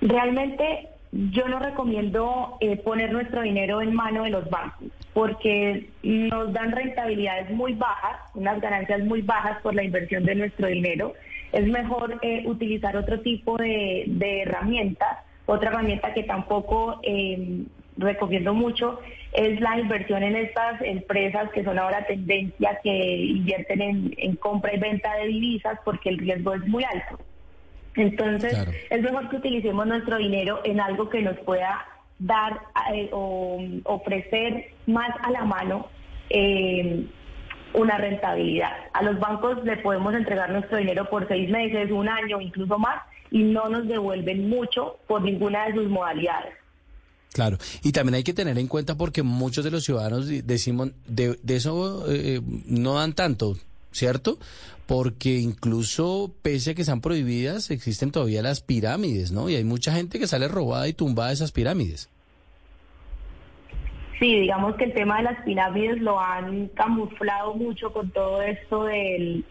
Realmente yo no recomiendo eh, poner nuestro dinero en mano de los bancos porque nos dan rentabilidades muy bajas, unas ganancias muy bajas por la inversión de nuestro dinero. Es mejor eh, utilizar otro tipo de, de herramientas. Otra herramienta que tampoco eh, recomiendo mucho es la inversión en estas empresas que son ahora tendencia, que invierten en, en compra y venta de divisas porque el riesgo es muy alto. Entonces, Claro. es mejor que utilicemos nuestro dinero en algo que nos pueda dar eh, o ofrecer más a la mano eh, una rentabilidad. A los bancos le podemos entregar nuestro dinero por seis meses, un año, incluso más, y no nos devuelven mucho por ninguna de sus modalidades. Claro, y también hay que tener en cuenta porque muchos de los ciudadanos decimos, de, eso eh, no dan tanto, ¿cierto? Porque incluso pese a que están prohibidas, existen todavía las pirámides, ¿no? Y hay mucha gente que sale robada y tumbada de esas pirámides. Sí, digamos que el tema de las pirámides lo han camuflado mucho con todo esto de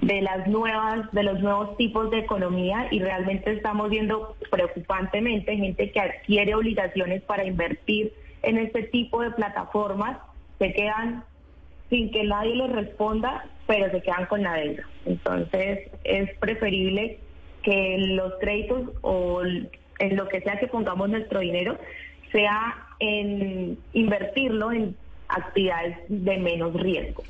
las nuevas, de los nuevos tipos de economía y realmente estamos viendo preocupantemente gente que adquiere obligaciones para invertir en este tipo de plataformas, se quedan sin que nadie les responda, pero se quedan con la deuda. Entonces es preferible que los créditos o en lo que sea que pongamos nuestro dinero sea en invertirlo en actividades de menos riesgo.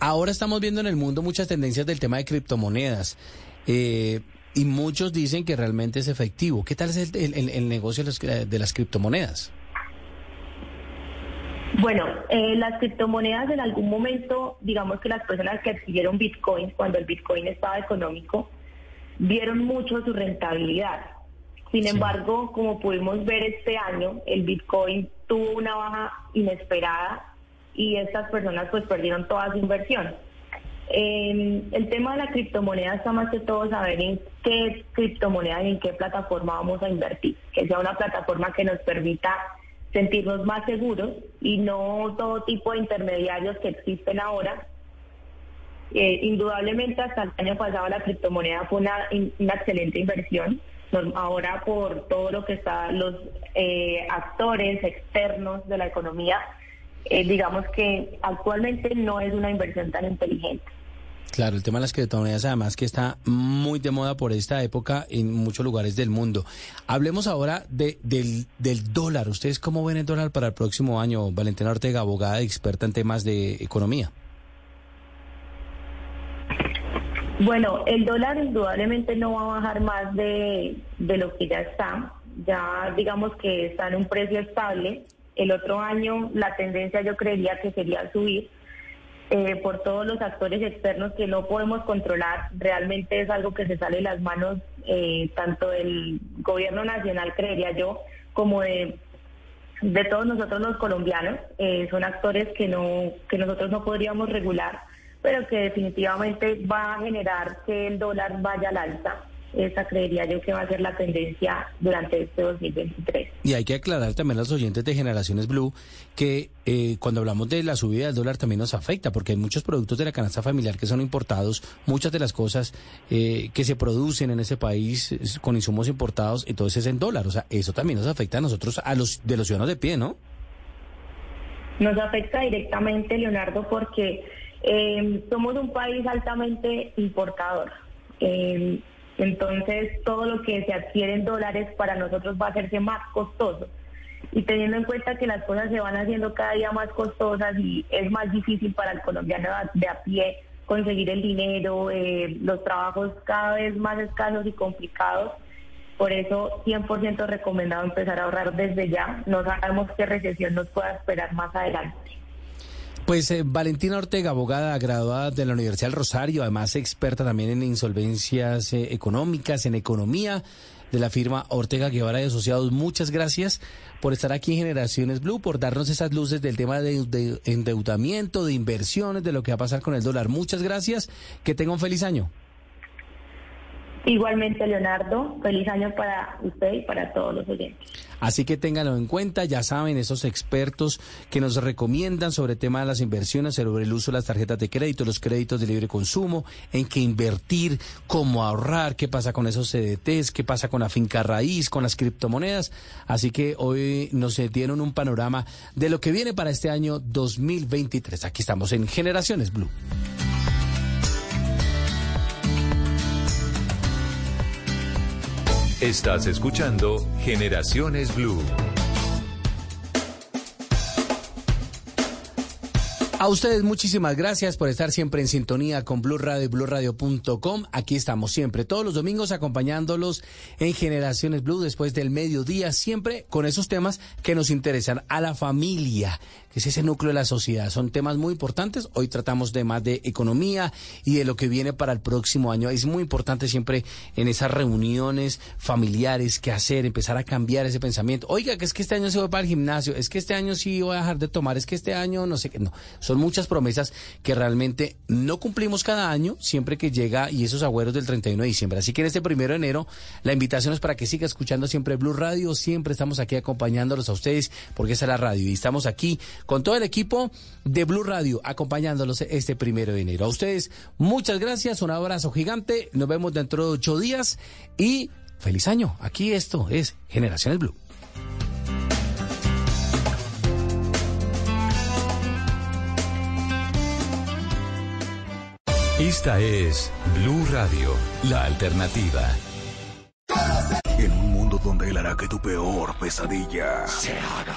Ahora estamos viendo en el mundo muchas tendencias del tema de criptomonedas. eh, y muchos dicen que realmente es efectivo. ¿Qué tal es el, el- el negocio de las, de las criptomonedas? Bueno, eh, las criptomonedas en algún momento, digamos que las personas que adquirieron Bitcoin cuando el Bitcoin estaba económico, vieron mucho su rentabilidad. Sin Sí. embargo, como pudimos ver este año, el Bitcoin tuvo una baja inesperada y estas personas pues perdieron toda su inversión. Eh, el tema de la criptomoneda está más que todo saber en qué criptomoneda y en qué plataforma vamos a invertir. Que sea una plataforma que nos permita sentirnos más seguros y no todo tipo de intermediarios que existen ahora. Eh, indudablemente hasta el año pasado la criptomoneda fue una, una excelente inversión. Ahora por todo lo que está los eh, actores externos de la economía, eh, digamos que actualmente no es una inversión tan inteligente. Claro, el tema de las criptomonedas además que está muy de moda por esta época en muchos lugares del mundo. Hablemos ahora de, del, del dólar. ¿Ustedes cómo ven el dólar para el próximo año? Valentina Ortega, abogada experta en temas de economía. Bueno, el dólar indudablemente no va a bajar más de, lo que ya está. Ya digamos que está en un precio estable. El otro año la tendencia yo creería que sería subir eh, por todos los actores externos que no podemos controlar. Realmente es algo que se sale de las manos eh, tanto del gobierno nacional, creería yo, como de, de todos nosotros los colombianos. Eh, son actores que, no, que nosotros no podríamos regular, pero que definitivamente va a generar que el dólar vaya al alza. Esa creería yo que va a ser la tendencia durante este 2023. Y hay que aclarar también a los oyentes de Generaciones Blue que eh, cuando hablamos de la subida del dólar también nos afecta, porque hay muchos productos de la canasta familiar que son importados, muchas de las cosas eh, que se producen en ese país con insumos importados, entonces es en dólar. O sea, eso también nos afecta a nosotros, a los de los ciudadanos de pie, ¿no? Nos afecta directamente, Leonardo, porque eh, somos un país altamente importador. Eh, entonces, todo lo que se adquiere en dólares para nosotros va a hacerse más costoso. Y teniendo en cuenta que las cosas se van haciendo cada día más costosas y es más difícil para el colombiano de a pie conseguir el dinero, eh, los trabajos cada vez más escasos y complicados. Por eso, 100% recomendado empezar a ahorrar desde ya. No sabemos qué recesión nos pueda esperar más adelante. Pues eh, Valentina Ortega, abogada graduada de la Universidad del Rosario, además experta también en insolvencias eh, económicas, en economía de la firma Ortega Guevara y Asociados. Muchas gracias por estar aquí en Generaciones Blue, por darnos esas luces del tema de, de endeudamiento, de inversiones, de lo que va a pasar con el dólar. Muchas gracias. Que tenga un feliz año. Igualmente, Leonardo, feliz año para usted y para todos los oyentes. Así que ténganlo en cuenta, ya saben, esos expertos que nos recomiendan sobre el tema de las inversiones, sobre el uso de las tarjetas de crédito, los créditos de libre consumo, en qué invertir, cómo ahorrar, qué pasa con esos CDTs, qué pasa con la finca raíz, con las criptomonedas. Así que hoy nos dieron un panorama de lo que viene para este año 2023. Aquí estamos en Generaciones Blue. Estás escuchando Generaciones Blue. A ustedes muchísimas gracias por estar siempre en sintonía con Blue Radio y BlueRadio.com. Aquí estamos siempre, todos los domingos acompañándolos en Generaciones Blue después del mediodía, siempre con esos temas que nos interesan a la familia, que es ese núcleo de la sociedad. Son temas muy importantes. Hoy tratamos de más de economía y de lo que viene para el próximo año. Es muy importante siempre en esas reuniones familiares que hacer, empezar a cambiar ese pensamiento. Oiga, que es que este año se va para el gimnasio, es que este año sí voy a dejar de tomar, es que este año no sé qué, no. Son muchas promesas que realmente no cumplimos cada año, siempre que llega y esos agüeros del 31 de diciembre. Así que en este primero de enero, la invitación es para que siga escuchando siempre Blue Radio. Siempre estamos aquí acompañándolos a ustedes, porque es la radio. Y estamos aquí con todo el equipo de Blue Radio, acompañándolos este primero de enero. A ustedes, muchas gracias, un abrazo gigante. Nos vemos dentro de ocho días y feliz año. Aquí esto es Generaciones Blue. Esta es Blue Radio, la alternativa. En un mundo donde él hará que tu peor pesadilla Se haga.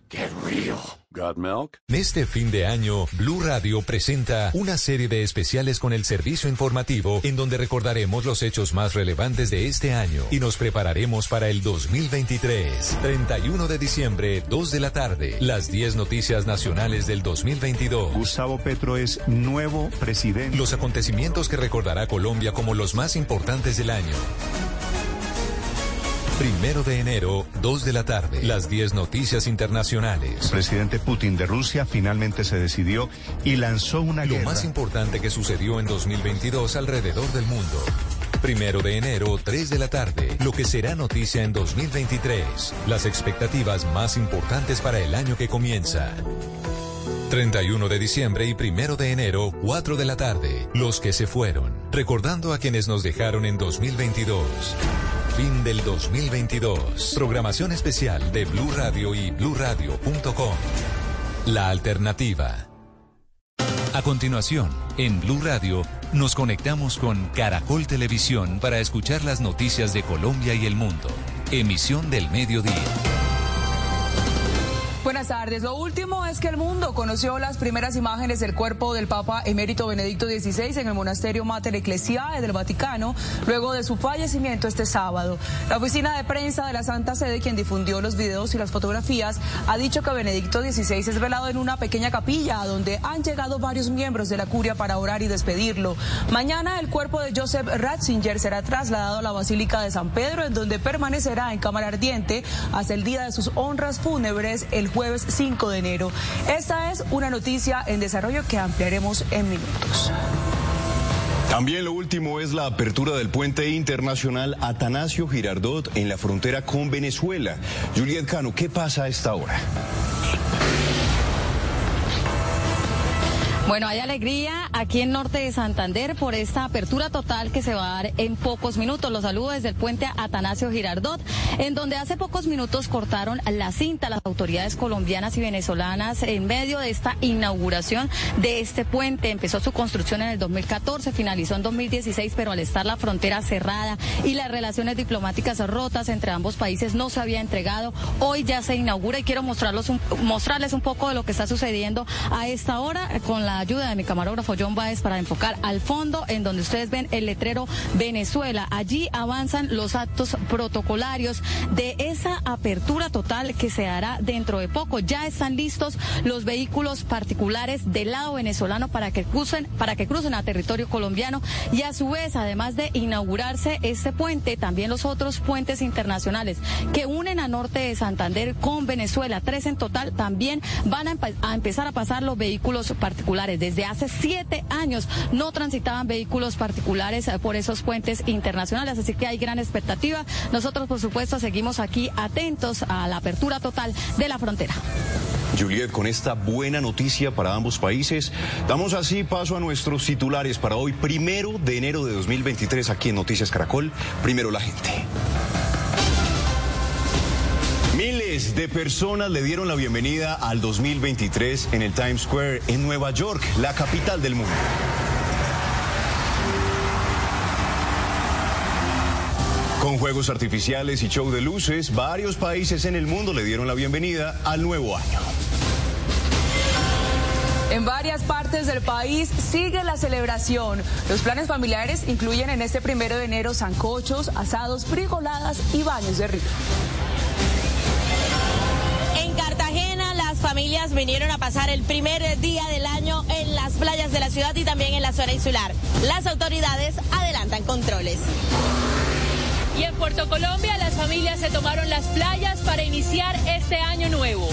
¡Qué río! Got milk? Este fin de año, Blue Radio presenta una serie de especiales con el servicio informativo en donde recordaremos los hechos más relevantes de este año y nos prepararemos para el 2023. 31 de diciembre, 2 de la tarde, las 10 noticias nacionales del 2022. Gustavo Petro es nuevo presidente. Los acontecimientos que recordará Colombia como los más importantes del año. Primero de enero, 2 de la tarde, las 10 noticias internacionales. Presidente Putin de Rusia finalmente se decidió y lanzó una Lo guerra. más importante que sucedió en 2022 alrededor del mundo. Primero de enero, 3 de la tarde, lo que será noticia en 2023. Las expectativas más importantes para el año que comienza. 31 de diciembre y 1 de enero, 4 de la tarde, los que se fueron, recordando a quienes nos dejaron en 2022. Fin del 2022. Programación especial de Blue Radio y bluradio.com. La alternativa. A continuación, en Blue Radio, nos conectamos con Caracol Televisión para escuchar las noticias de Colombia y el mundo. Emisión del mediodía. Buenas tardes. Lo último es que el mundo conoció las primeras imágenes del cuerpo del Papa emérito Benedicto XVI en el monasterio Mater Ecclesiae del Vaticano, luego de su fallecimiento este sábado. La oficina de prensa de la Santa Sede, quien difundió los videos y las fotografías, ha dicho que Benedicto XVI es velado en una pequeña capilla donde han llegado varios miembros de la curia para orar y despedirlo. Mañana el cuerpo de Joseph Ratzinger será trasladado a la Basílica de San Pedro, en donde permanecerá en cámara ardiente hasta el día de sus honras fúnebres el jueves 5 de enero. Esta es una noticia en desarrollo que ampliaremos en minutos. También lo último es la apertura del puente internacional Atanasio Girardot en la frontera con Venezuela. Juliet Cano, ¿qué pasa a esta hora? Bueno, hay alegría aquí en Norte de Santander por esta apertura total que se va a dar en pocos minutos. Los saludo desde el puente Atanasio Girardot, en donde hace pocos minutos cortaron la cinta las autoridades colombianas y venezolanas en medio de esta inauguración de este puente. Empezó su construcción en el 2014, finalizó en 2016, pero al estar la frontera cerrada y las relaciones diplomáticas rotas entre ambos países no se había entregado. Hoy ya se inaugura y quiero mostrarlos mostrarles un poco de lo que está sucediendo a esta hora con la ayuda de mi camarógrafo John Baez para enfocar al fondo en donde ustedes ven el letrero Venezuela. Allí avanzan los actos protocolarios de esa apertura total que se hará dentro de poco. Ya están listos los vehículos particulares del lado venezolano para que crucen, para que crucen a territorio colombiano y a su vez, además de inaugurarse este puente, también los otros puentes internacionales que unen a norte de Santander con Venezuela, tres en total, también van a, a empezar a pasar los vehículos particulares desde hace siete años no transitaban vehículos particulares eh, por esos puentes internacionales, así que hay gran expectativa. Nosotros, por supuesto, seguimos aquí atentos a la apertura total de la frontera. Juliet, con esta buena noticia para ambos países, damos así paso a nuestros titulares para hoy, primero de enero de 2023, aquí en Noticias Caracol. Primero la gente. Miles de personas le dieron la bienvenida al 2023 en el Times Square en Nueva York, la capital del mundo. Con juegos artificiales y show de luces, varios países en el mundo le dieron la bienvenida al nuevo año. En varias partes del país sigue la celebración. Los planes familiares incluyen en este primero de enero zancochos, asados, frigoladas y baños de río. Vinieron a pasar el primer día del año en las playas de la ciudad y también en la zona insular. Las autoridades adelantan controles. Y en Puerto Colombia las familias se tomaron las playas para iniciar este año nuevo.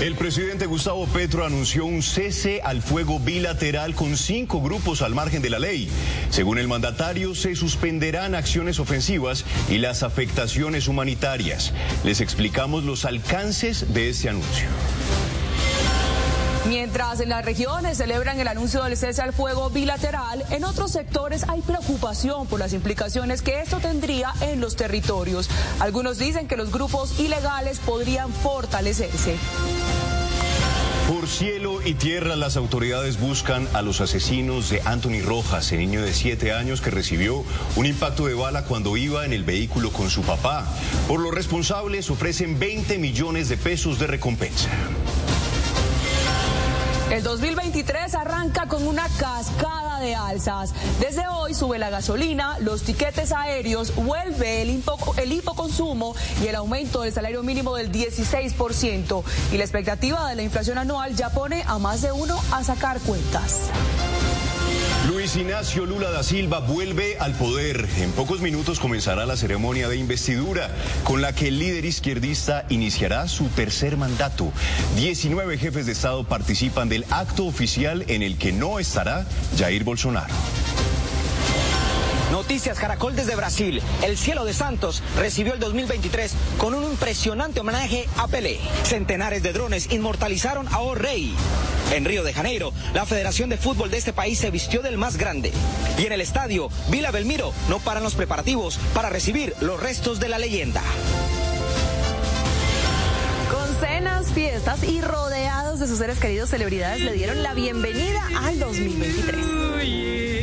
El presidente Gustavo Petro anunció un cese al fuego bilateral con cinco grupos al margen de la ley. Según el mandatario, se suspenderán acciones ofensivas y las afectaciones humanitarias. Les explicamos los alcances de este anuncio. Mientras en las regiones celebran el anuncio del cese al fuego bilateral, en otros sectores hay preocupación por las implicaciones que esto tendría en los territorios. Algunos dicen que los grupos ilegales podrían fortalecerse. Por cielo y tierra, las autoridades buscan a los asesinos de Anthony Rojas, el niño de siete años que recibió un impacto de bala cuando iba en el vehículo con su papá. Por los responsables ofrecen 20 millones de pesos de recompensa. El 2023 arranca con una cascada de alzas. Desde hoy sube la gasolina, los tiquetes aéreos, vuelve el, el hipoconsumo y el aumento del salario mínimo del 16%. Y la expectativa de la inflación anual ya pone a más de uno a sacar cuentas. Luis Ignacio Lula da Silva vuelve al poder. En pocos minutos comenzará la ceremonia de investidura con la que el líder izquierdista iniciará su tercer mandato. 19 jefes de Estado participan del acto oficial en el que no estará Jair Bolsonaro. Noticias Caracol desde Brasil. El cielo de Santos recibió el 2023 con un impresionante homenaje a Pelé. Centenares de drones inmortalizaron a O Rey. En Río de Janeiro, la Federación de Fútbol de este país se vistió del más grande. Y en el estadio Vila Belmiro no paran los preparativos para recibir los restos de la leyenda. Con cenas, fiestas y rodeados de sus seres queridos, celebridades le dieron la bienvenida al 2023.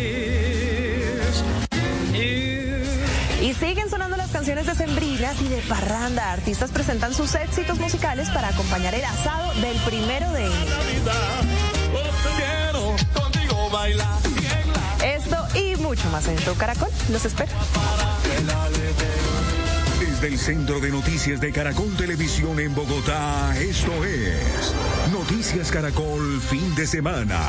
Y siguen sonando las canciones de Sembrinas y de Parranda. Artistas presentan sus éxitos musicales para acompañar el asado del primero de enero. Esto y mucho más en Show Caracol. Los espero. Desde el Centro de Noticias de Caracol Televisión en Bogotá, esto es Noticias Caracol Fin de Semana.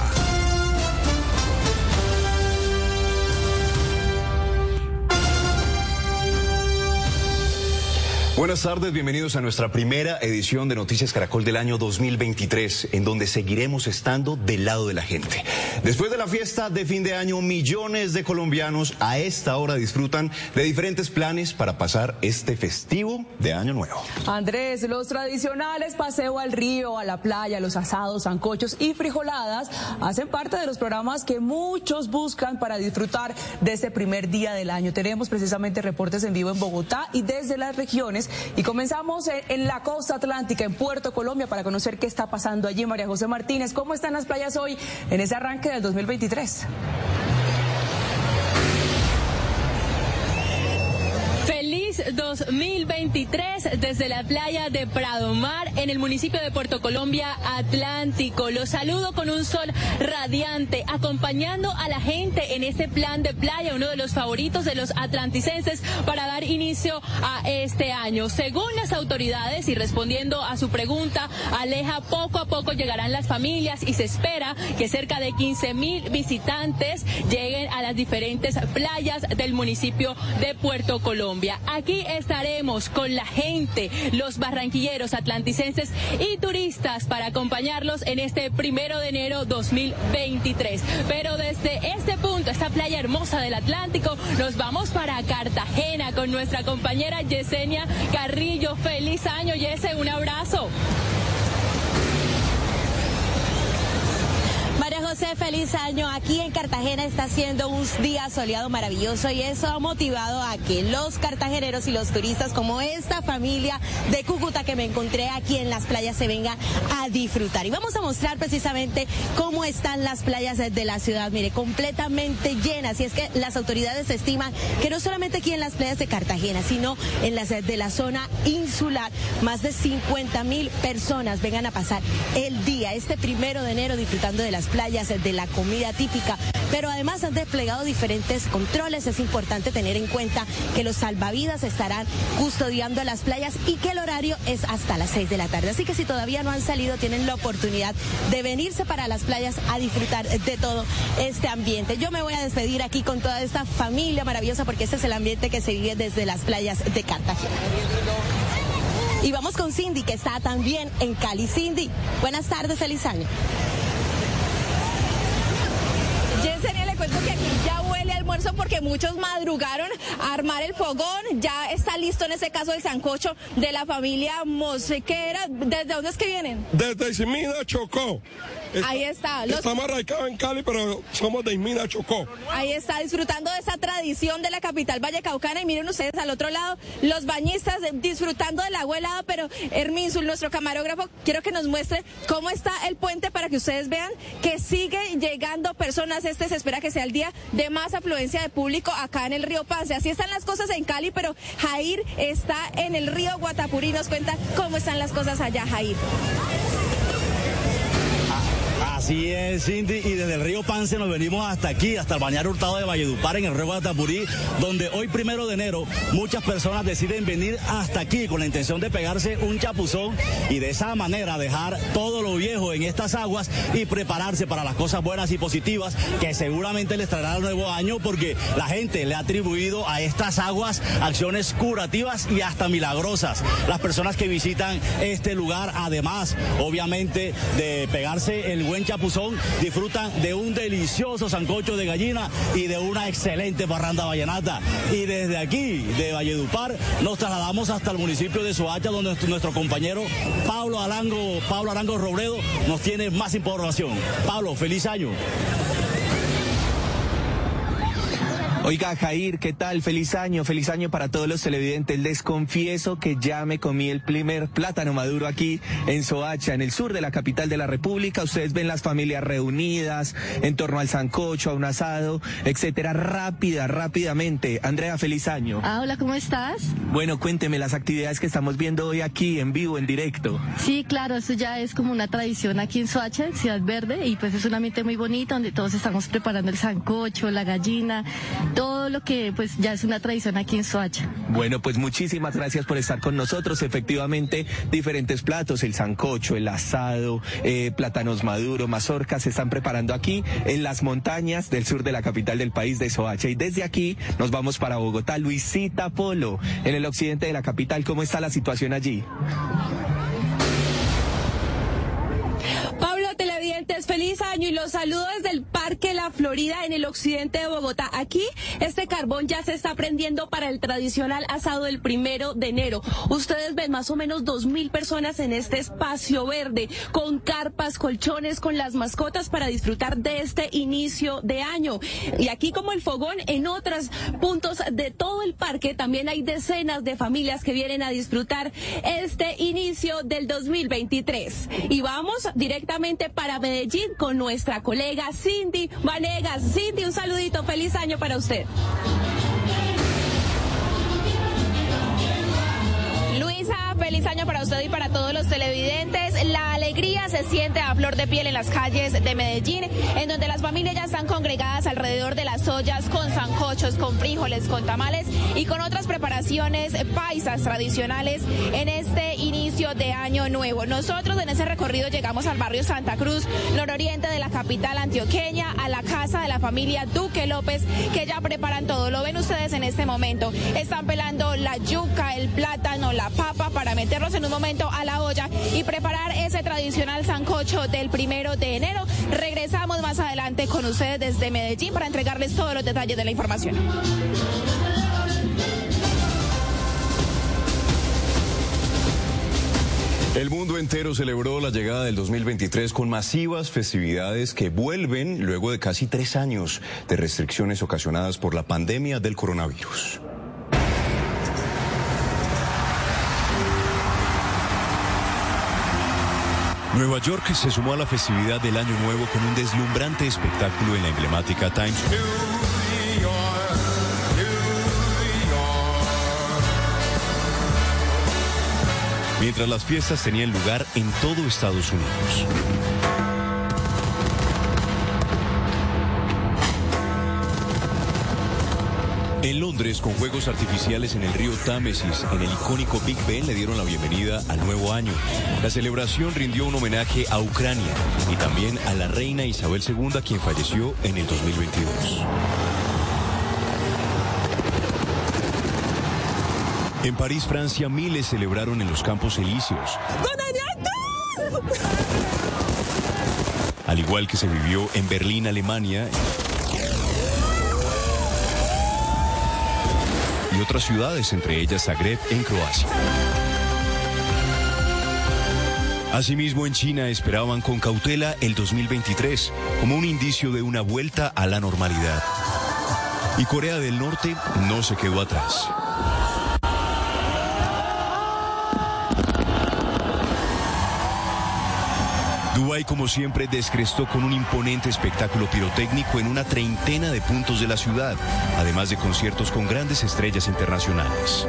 Buenas tardes, bienvenidos a nuestra primera edición de Noticias Caracol del año 2023, en donde seguiremos estando del lado de la gente. Después de la fiesta de fin de año, millones de colombianos a esta hora disfrutan de diferentes planes para pasar este festivo de Año Nuevo. Andrés, los tradicionales paseo al río, a la playa, los asados, zancochos y frijoladas hacen parte de los programas que muchos buscan para disfrutar de este primer día del año. Tenemos precisamente reportes en vivo en Bogotá y desde las regiones y comenzamos en, la costa atlántica, en Puerto Colombia, para conocer qué está pasando allí. María José Martínez, ¿cómo están las playas hoy en ese arranque del 2023? 2023 desde la playa de Prado Mar en el municipio de Puerto Colombia Atlántico. Los saludo con un sol radiante, acompañando a la gente en este plan de playa, uno de los favoritos de los atlanticenses para dar inicio a este año. Según las autoridades y respondiendo a su pregunta, Aleja, poco a poco llegarán las familias y se espera que cerca de 15 mil visitantes lleguen a las diferentes playas del municipio de Puerto Colombia. Aquí estaremos con la gente, los barranquilleros, atlanticenses y turistas para acompañarlos en este primero de enero 2023. Pero desde este punto, esta playa hermosa del Atlántico, nos vamos para Cartagena con nuestra compañera Yesenia Carrillo. Feliz año, Yese, un abrazo. Feliz año. Aquí en Cartagena está siendo un día soleado maravilloso y eso ha motivado a que los cartageneros y los turistas como esta familia de Cúcuta que me encontré aquí en las playas se vengan a disfrutar. Y vamos a mostrar precisamente cómo están las playas de la ciudad. Mire, completamente llenas. Y es que las autoridades estiman que no solamente aquí en las playas de Cartagena, sino en las de la zona insular, más de 50 mil personas vengan a pasar el día, este primero de enero, disfrutando de las playas, de la comida típica, pero además han desplegado diferentes controles. Es importante tener en cuenta que los salvavidas estarán custodiando las playas y que el horario es hasta las 6 de la tarde. Así que si todavía no han salido, tienen la oportunidad de venirse para las playas a disfrutar de todo este ambiente. Yo me voy a despedir aquí con toda esta familia maravillosa porque este es el ambiente que se vive desde las playas de Cartagena. Y vamos con Cindy, que está también en Cali. Cindy, buenas tardes, feliz. Cuento que aquí ya huele almuerzo porque muchos madrugaron a armar el fogón. Ya está listo en este caso el sancocho de la familia Mosquera. ¿Desde dónde es que vienen? Desde Ismina, Chocó. Ahí está. Los- Estamos radicados en Cali, pero somos de Ismina, Chocó. Ahí está disfrutando de esa tradición de la capital vallecaucana y miren ustedes al otro lado los bañistas eh, disfrutando del agua helada, pero Herminsul, nuestro camarógrafo, quiero que nos muestre cómo está el puente para que ustedes vean que sigue llegando personas. Este se espera que sea el día de más afluencia de público acá en el río Pance. Así están las cosas en Cali, pero Jair está en el río Guatapurí. Nos cuenta cómo están las cosas allá, Jair. Así es, Cindy, y desde el río Pance nos venimos hasta aquí, hasta el bañar hurtado de Valledupar en el río Guatapurí, donde hoy primero de enero muchas personas deciden venir hasta aquí con la intención de pegarse un chapuzón y de esa manera dejar todo lo viejo en estas aguas y prepararse para las cosas buenas y positivas que seguramente les traerá el nuevo año porque la gente le ha atribuido a estas aguas acciones curativas y hasta milagrosas. Las personas que visitan este lugar, además, obviamente, de pegarse el buen chapuzón, Disfrutan de un delicioso sancocho de gallina y de una excelente barranda vallenata. Y desde aquí, de Valledupar, nos trasladamos hasta el municipio de Soacha, donde nuestro compañero Pablo Arango, Pablo Arango Robledo nos tiene más información. Pablo, feliz año. Oiga, Jair, ¿qué tal? Feliz año, feliz año para todos los televidentes. Les confieso que ya me comí el primer plátano maduro aquí en Soacha, en el sur de la capital de la República. Ustedes ven las familias reunidas en torno al sancocho, a un asado, etcétera. Rápida, rápidamente. Andrea, feliz año. Ah, hola, ¿cómo estás? Bueno, cuénteme las actividades que estamos viendo hoy aquí en vivo, en directo. Sí, claro, eso ya es como una tradición aquí en Soacha, en Ciudad Verde, y pues es un ambiente muy bonito donde todos estamos preparando el sancocho, la gallina todo lo que pues ya es una tradición aquí en Soacha. Bueno, pues muchísimas gracias por estar con nosotros. Efectivamente, diferentes platos, el sancocho, el asado, eh, plátanos maduros, mazorcas, se están preparando aquí en las montañas del sur de la capital del país de Soacha. Y desde aquí nos vamos para Bogotá. Luisita Polo, en el occidente de la capital, ¿cómo está la situación allí? Feliz año y los saludo desde el Parque La Florida en el occidente de Bogotá. Aquí este carbón ya se está prendiendo para el tradicional asado del primero de enero. Ustedes ven más o menos dos mil personas en este espacio verde con carpas, colchones, con las mascotas para disfrutar de este inicio de año. Y aquí como el fogón, en otros puntos de todo el parque también hay decenas de familias que vienen a disfrutar este inicio del 2023. Y vamos directamente para Medellín con nuestra colega Cindy Vanegas. Cindy, un saludito, feliz año para usted. Feliz año para usted y para todos los televidentes. La alegría se siente a flor de piel en las calles de Medellín, en donde las familias ya están congregadas alrededor de las ollas con zancochos, con frijoles, con tamales y con otras preparaciones paisas tradicionales en este inicio de año nuevo. Nosotros en ese recorrido llegamos al barrio Santa Cruz, nororiente de la capital antioqueña, a la casa de la familia Duque López, que ya preparan todo. Lo ven ustedes en este momento. Están pelando la yuca, el plátano, la papa meterlos en un momento a la olla y preparar ese tradicional sancocho del primero de enero. Regresamos más adelante con ustedes desde Medellín para entregarles todos los detalles de la información. El mundo entero celebró la llegada del 2023 con masivas festividades que vuelven luego de casi tres años de restricciones ocasionadas por la pandemia del coronavirus. Nueva York se sumó a la festividad del Año Nuevo con un deslumbrante espectáculo en la emblemática Times Square. Mientras las fiestas tenían lugar en todo Estados Unidos. En Londres, con juegos artificiales en el río Támesis, en el icónico Big Ben le dieron la bienvenida al nuevo año. La celebración rindió un homenaje a Ucrania y también a la reina Isabel II, quien falleció en el 2022. En París, Francia, miles celebraron en los Campos Elíseos. Al igual que se vivió en Berlín, Alemania. Otras ciudades, entre ellas Zagreb en Croacia. Asimismo, en China esperaban con cautela el 2023 como un indicio de una vuelta a la normalidad. Y Corea del Norte no se quedó atrás. Dubái, como siempre, descrestó con un imponente espectáculo pirotécnico en una treintena de puntos de la ciudad, además de conciertos con grandes estrellas internacionales.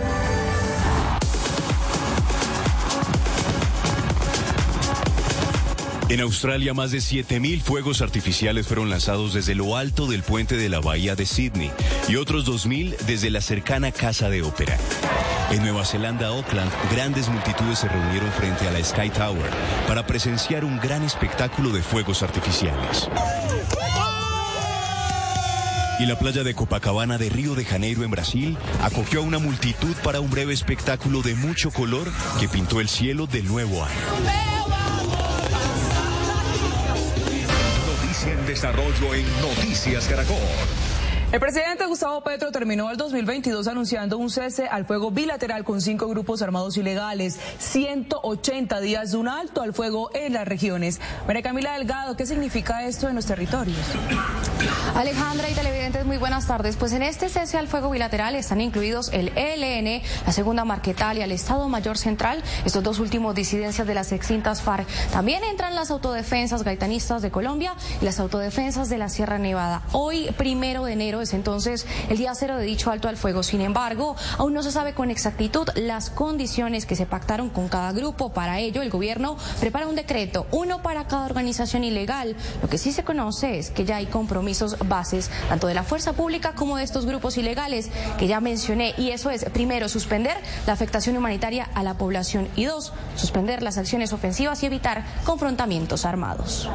En Australia, más de 7.000 fuegos artificiales fueron lanzados desde lo alto del puente de la bahía de Sydney y otros 2.000 desde la cercana Casa de Ópera. En Nueva Zelanda, Auckland, grandes multitudes se reunieron frente a la Sky Tower para presenciar un gran espectáculo de fuegos artificiales. Y la playa de Copacabana de Río de Janeiro en Brasil acogió a una multitud para un breve espectáculo de mucho color que pintó el cielo del nuevo año. en desarrollo en Noticias Caracol. El presidente Gustavo Petro terminó el 2022 anunciando un cese al fuego bilateral con cinco grupos armados ilegales, 180 días de un alto al fuego en las regiones. María Camila Delgado, ¿qué significa esto en los territorios? Alejandra y televidentes, muy buenas tardes. Pues en este cese al fuego bilateral están incluidos el ELN, la segunda Marquetalia, el Estado Mayor Central, estos dos últimos disidencias de las extintas FARC. También entran las autodefensas gaitanistas de Colombia y las autodefensas de la Sierra Nevada. Hoy, primero de enero, es entonces el día cero de dicho alto al fuego. Sin embargo, aún no se sabe con exactitud las condiciones que se pactaron con cada grupo. Para ello, el gobierno prepara un decreto, uno para cada organización ilegal. Lo que sí se conoce es que ya hay compromisos bases, tanto de la fuerza pública como de estos grupos ilegales que ya mencioné. Y eso es, primero, suspender la afectación humanitaria a la población y dos, suspender las acciones ofensivas y evitar confrontamientos armados.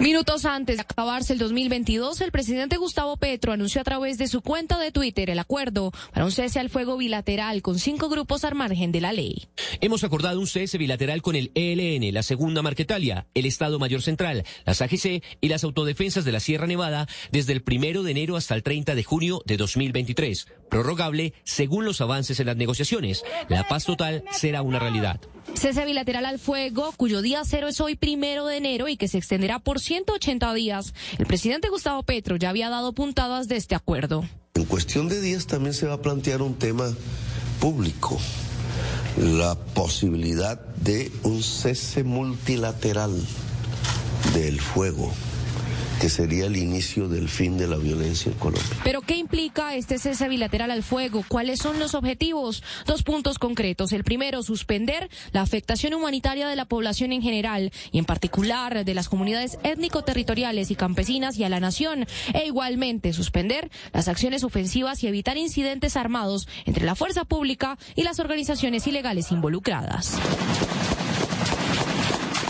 Minutos antes de acabarse el 2022, el presidente Gustavo Petro anunció a través de su cuenta de Twitter el acuerdo para un cese al fuego bilateral con cinco grupos al margen de la ley. Hemos acordado un cese bilateral con el ELN, la Segunda Marquetalia, el Estado Mayor Central, las AGC y las autodefensas de la Sierra Nevada desde el primero de enero hasta el 30 de junio de 2023. Prorrogable según los avances en las negociaciones. La paz total será una realidad. Cese bilateral al fuego, cuyo día cero es hoy primero de enero y que se extenderá por 180 días. El presidente Gustavo Petro ya había dado puntadas de este acuerdo. En cuestión de días también se va a plantear un tema público, la posibilidad de un cese multilateral del fuego que sería el inicio del fin de la violencia en Colombia. Pero ¿qué implica este cese bilateral al fuego? ¿Cuáles son los objetivos? Dos puntos concretos. El primero, suspender la afectación humanitaria de la población en general y en particular de las comunidades étnico-territoriales y campesinas y a la nación. E igualmente suspender las acciones ofensivas y evitar incidentes armados entre la fuerza pública y las organizaciones ilegales involucradas.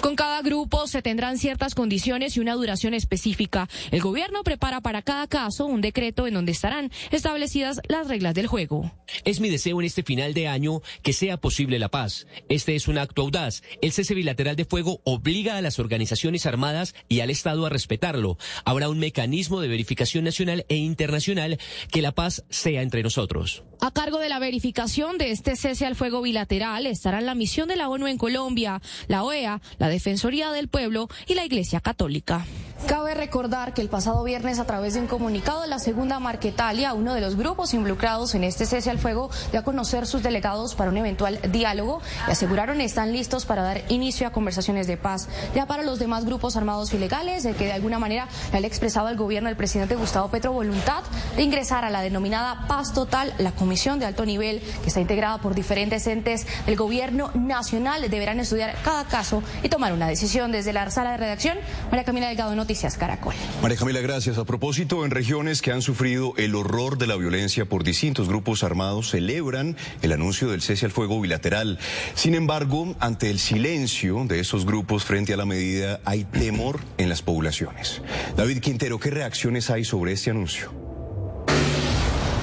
Con cada grupo se tendrán ciertas condiciones y una duración específica. El gobierno prepara para cada caso un decreto en donde estarán establecidas las reglas del juego. Es mi deseo en este final de año que sea posible la paz. Este es un acto audaz. El cese bilateral de fuego obliga a las organizaciones armadas y al Estado a respetarlo. Habrá un mecanismo de verificación nacional e internacional que la paz sea entre nosotros. A cargo de la verificación de este cese al fuego bilateral estarán la misión de la ONU en Colombia, la OEA, la Defensoría del Pueblo y la Iglesia Católica. Cabe recordar que el pasado viernes, a través de un comunicado la segunda Marquetalia, uno de los grupos involucrados en este cese al fuego dio a conocer sus delegados para un eventual diálogo y aseguraron están listos para dar inicio a conversaciones de paz. Ya para los demás grupos armados ilegales, de que de alguna manera le ha expresado al gobierno del presidente Gustavo Petro voluntad de ingresar a la denominada paz total, la comisión de alto nivel que está integrada por diferentes entes del gobierno nacional, deberán estudiar cada caso y tomar una decisión desde la sala de redacción. María Camila Delgado, Noticias Caracol. María Camila, gracias. A propósito, en regiones que han sufrido el horror de la violencia por distintos grupos armados, celebran el anuncio del cese al fuego bilateral. Sin embargo, ante el silencio de esos grupos frente a la medida, hay temor en las poblaciones. David Quintero, ¿qué reacciones hay sobre este anuncio?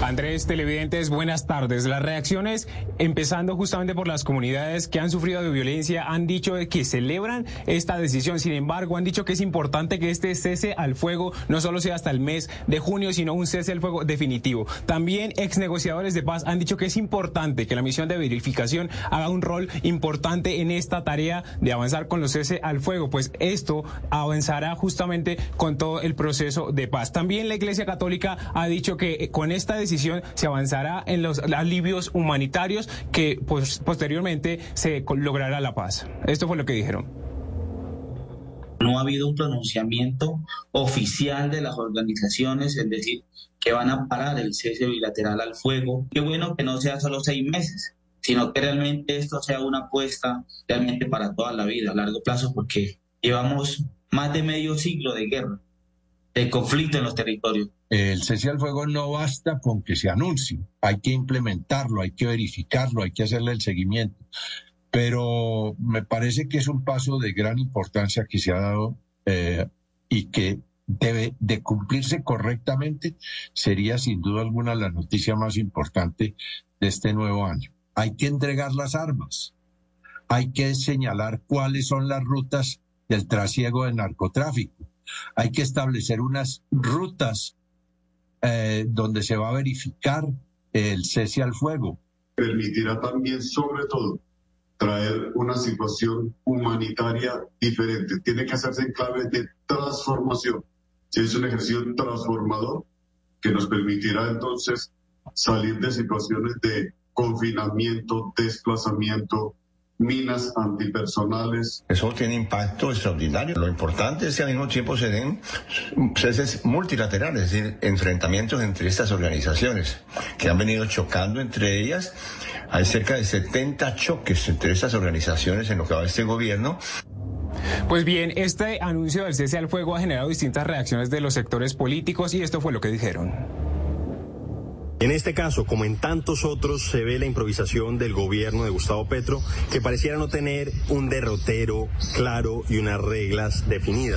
Andrés, televidentes, buenas tardes. Las reacciones, empezando justamente por las comunidades que han sufrido de violencia, han dicho que celebran esta decisión. Sin embargo, han dicho que es importante que este cese al fuego no solo sea hasta el mes de junio, sino un cese al fuego definitivo. También ex negociadores de paz han dicho que es importante que la misión de verificación haga un rol importante en esta tarea de avanzar con los cese al fuego, pues esto avanzará justamente con todo el proceso de paz. También la Iglesia Católica ha dicho que con esta decisión se avanzará en los alivios humanitarios que pues, posteriormente se logrará la paz. Esto fue lo que dijeron. No ha habido un pronunciamiento oficial de las organizaciones, es decir, que van a parar el cese bilateral al fuego. Qué bueno que no sea solo seis meses, sino que realmente esto sea una apuesta realmente para toda la vida, a largo plazo, porque llevamos más de medio siglo de guerra, de conflicto en los territorios. El cese al fuego no basta con que se anuncie, hay que implementarlo, hay que verificarlo, hay que hacerle el seguimiento. Pero me parece que es un paso de gran importancia que se ha dado eh, y que debe de cumplirse correctamente, sería sin duda alguna la noticia más importante de este nuevo año. Hay que entregar las armas, hay que señalar cuáles son las rutas del trasiego de narcotráfico. Hay que establecer unas rutas eh, donde se va a verificar el cese al fuego. Permitirá también, sobre todo, traer una situación humanitaria diferente. Tiene que hacerse en clave de transformación. Es un ejercicio transformador que nos permitirá entonces salir de situaciones de confinamiento, desplazamiento, minas antipersonales. Eso tiene impacto extraordinario. Lo importante es que al mismo tiempo se den ceses multilaterales, es decir, enfrentamientos entre estas organizaciones que han venido chocando entre ellas. Hay cerca de 70 choques entre estas organizaciones en lo que va este gobierno. Pues bien, este anuncio del cese al fuego ha generado distintas reacciones de los sectores políticos y esto fue lo que dijeron. En este caso, como en tantos otros, se ve la improvisación del gobierno de Gustavo Petro, que pareciera no tener un derrotero claro y unas reglas definidas.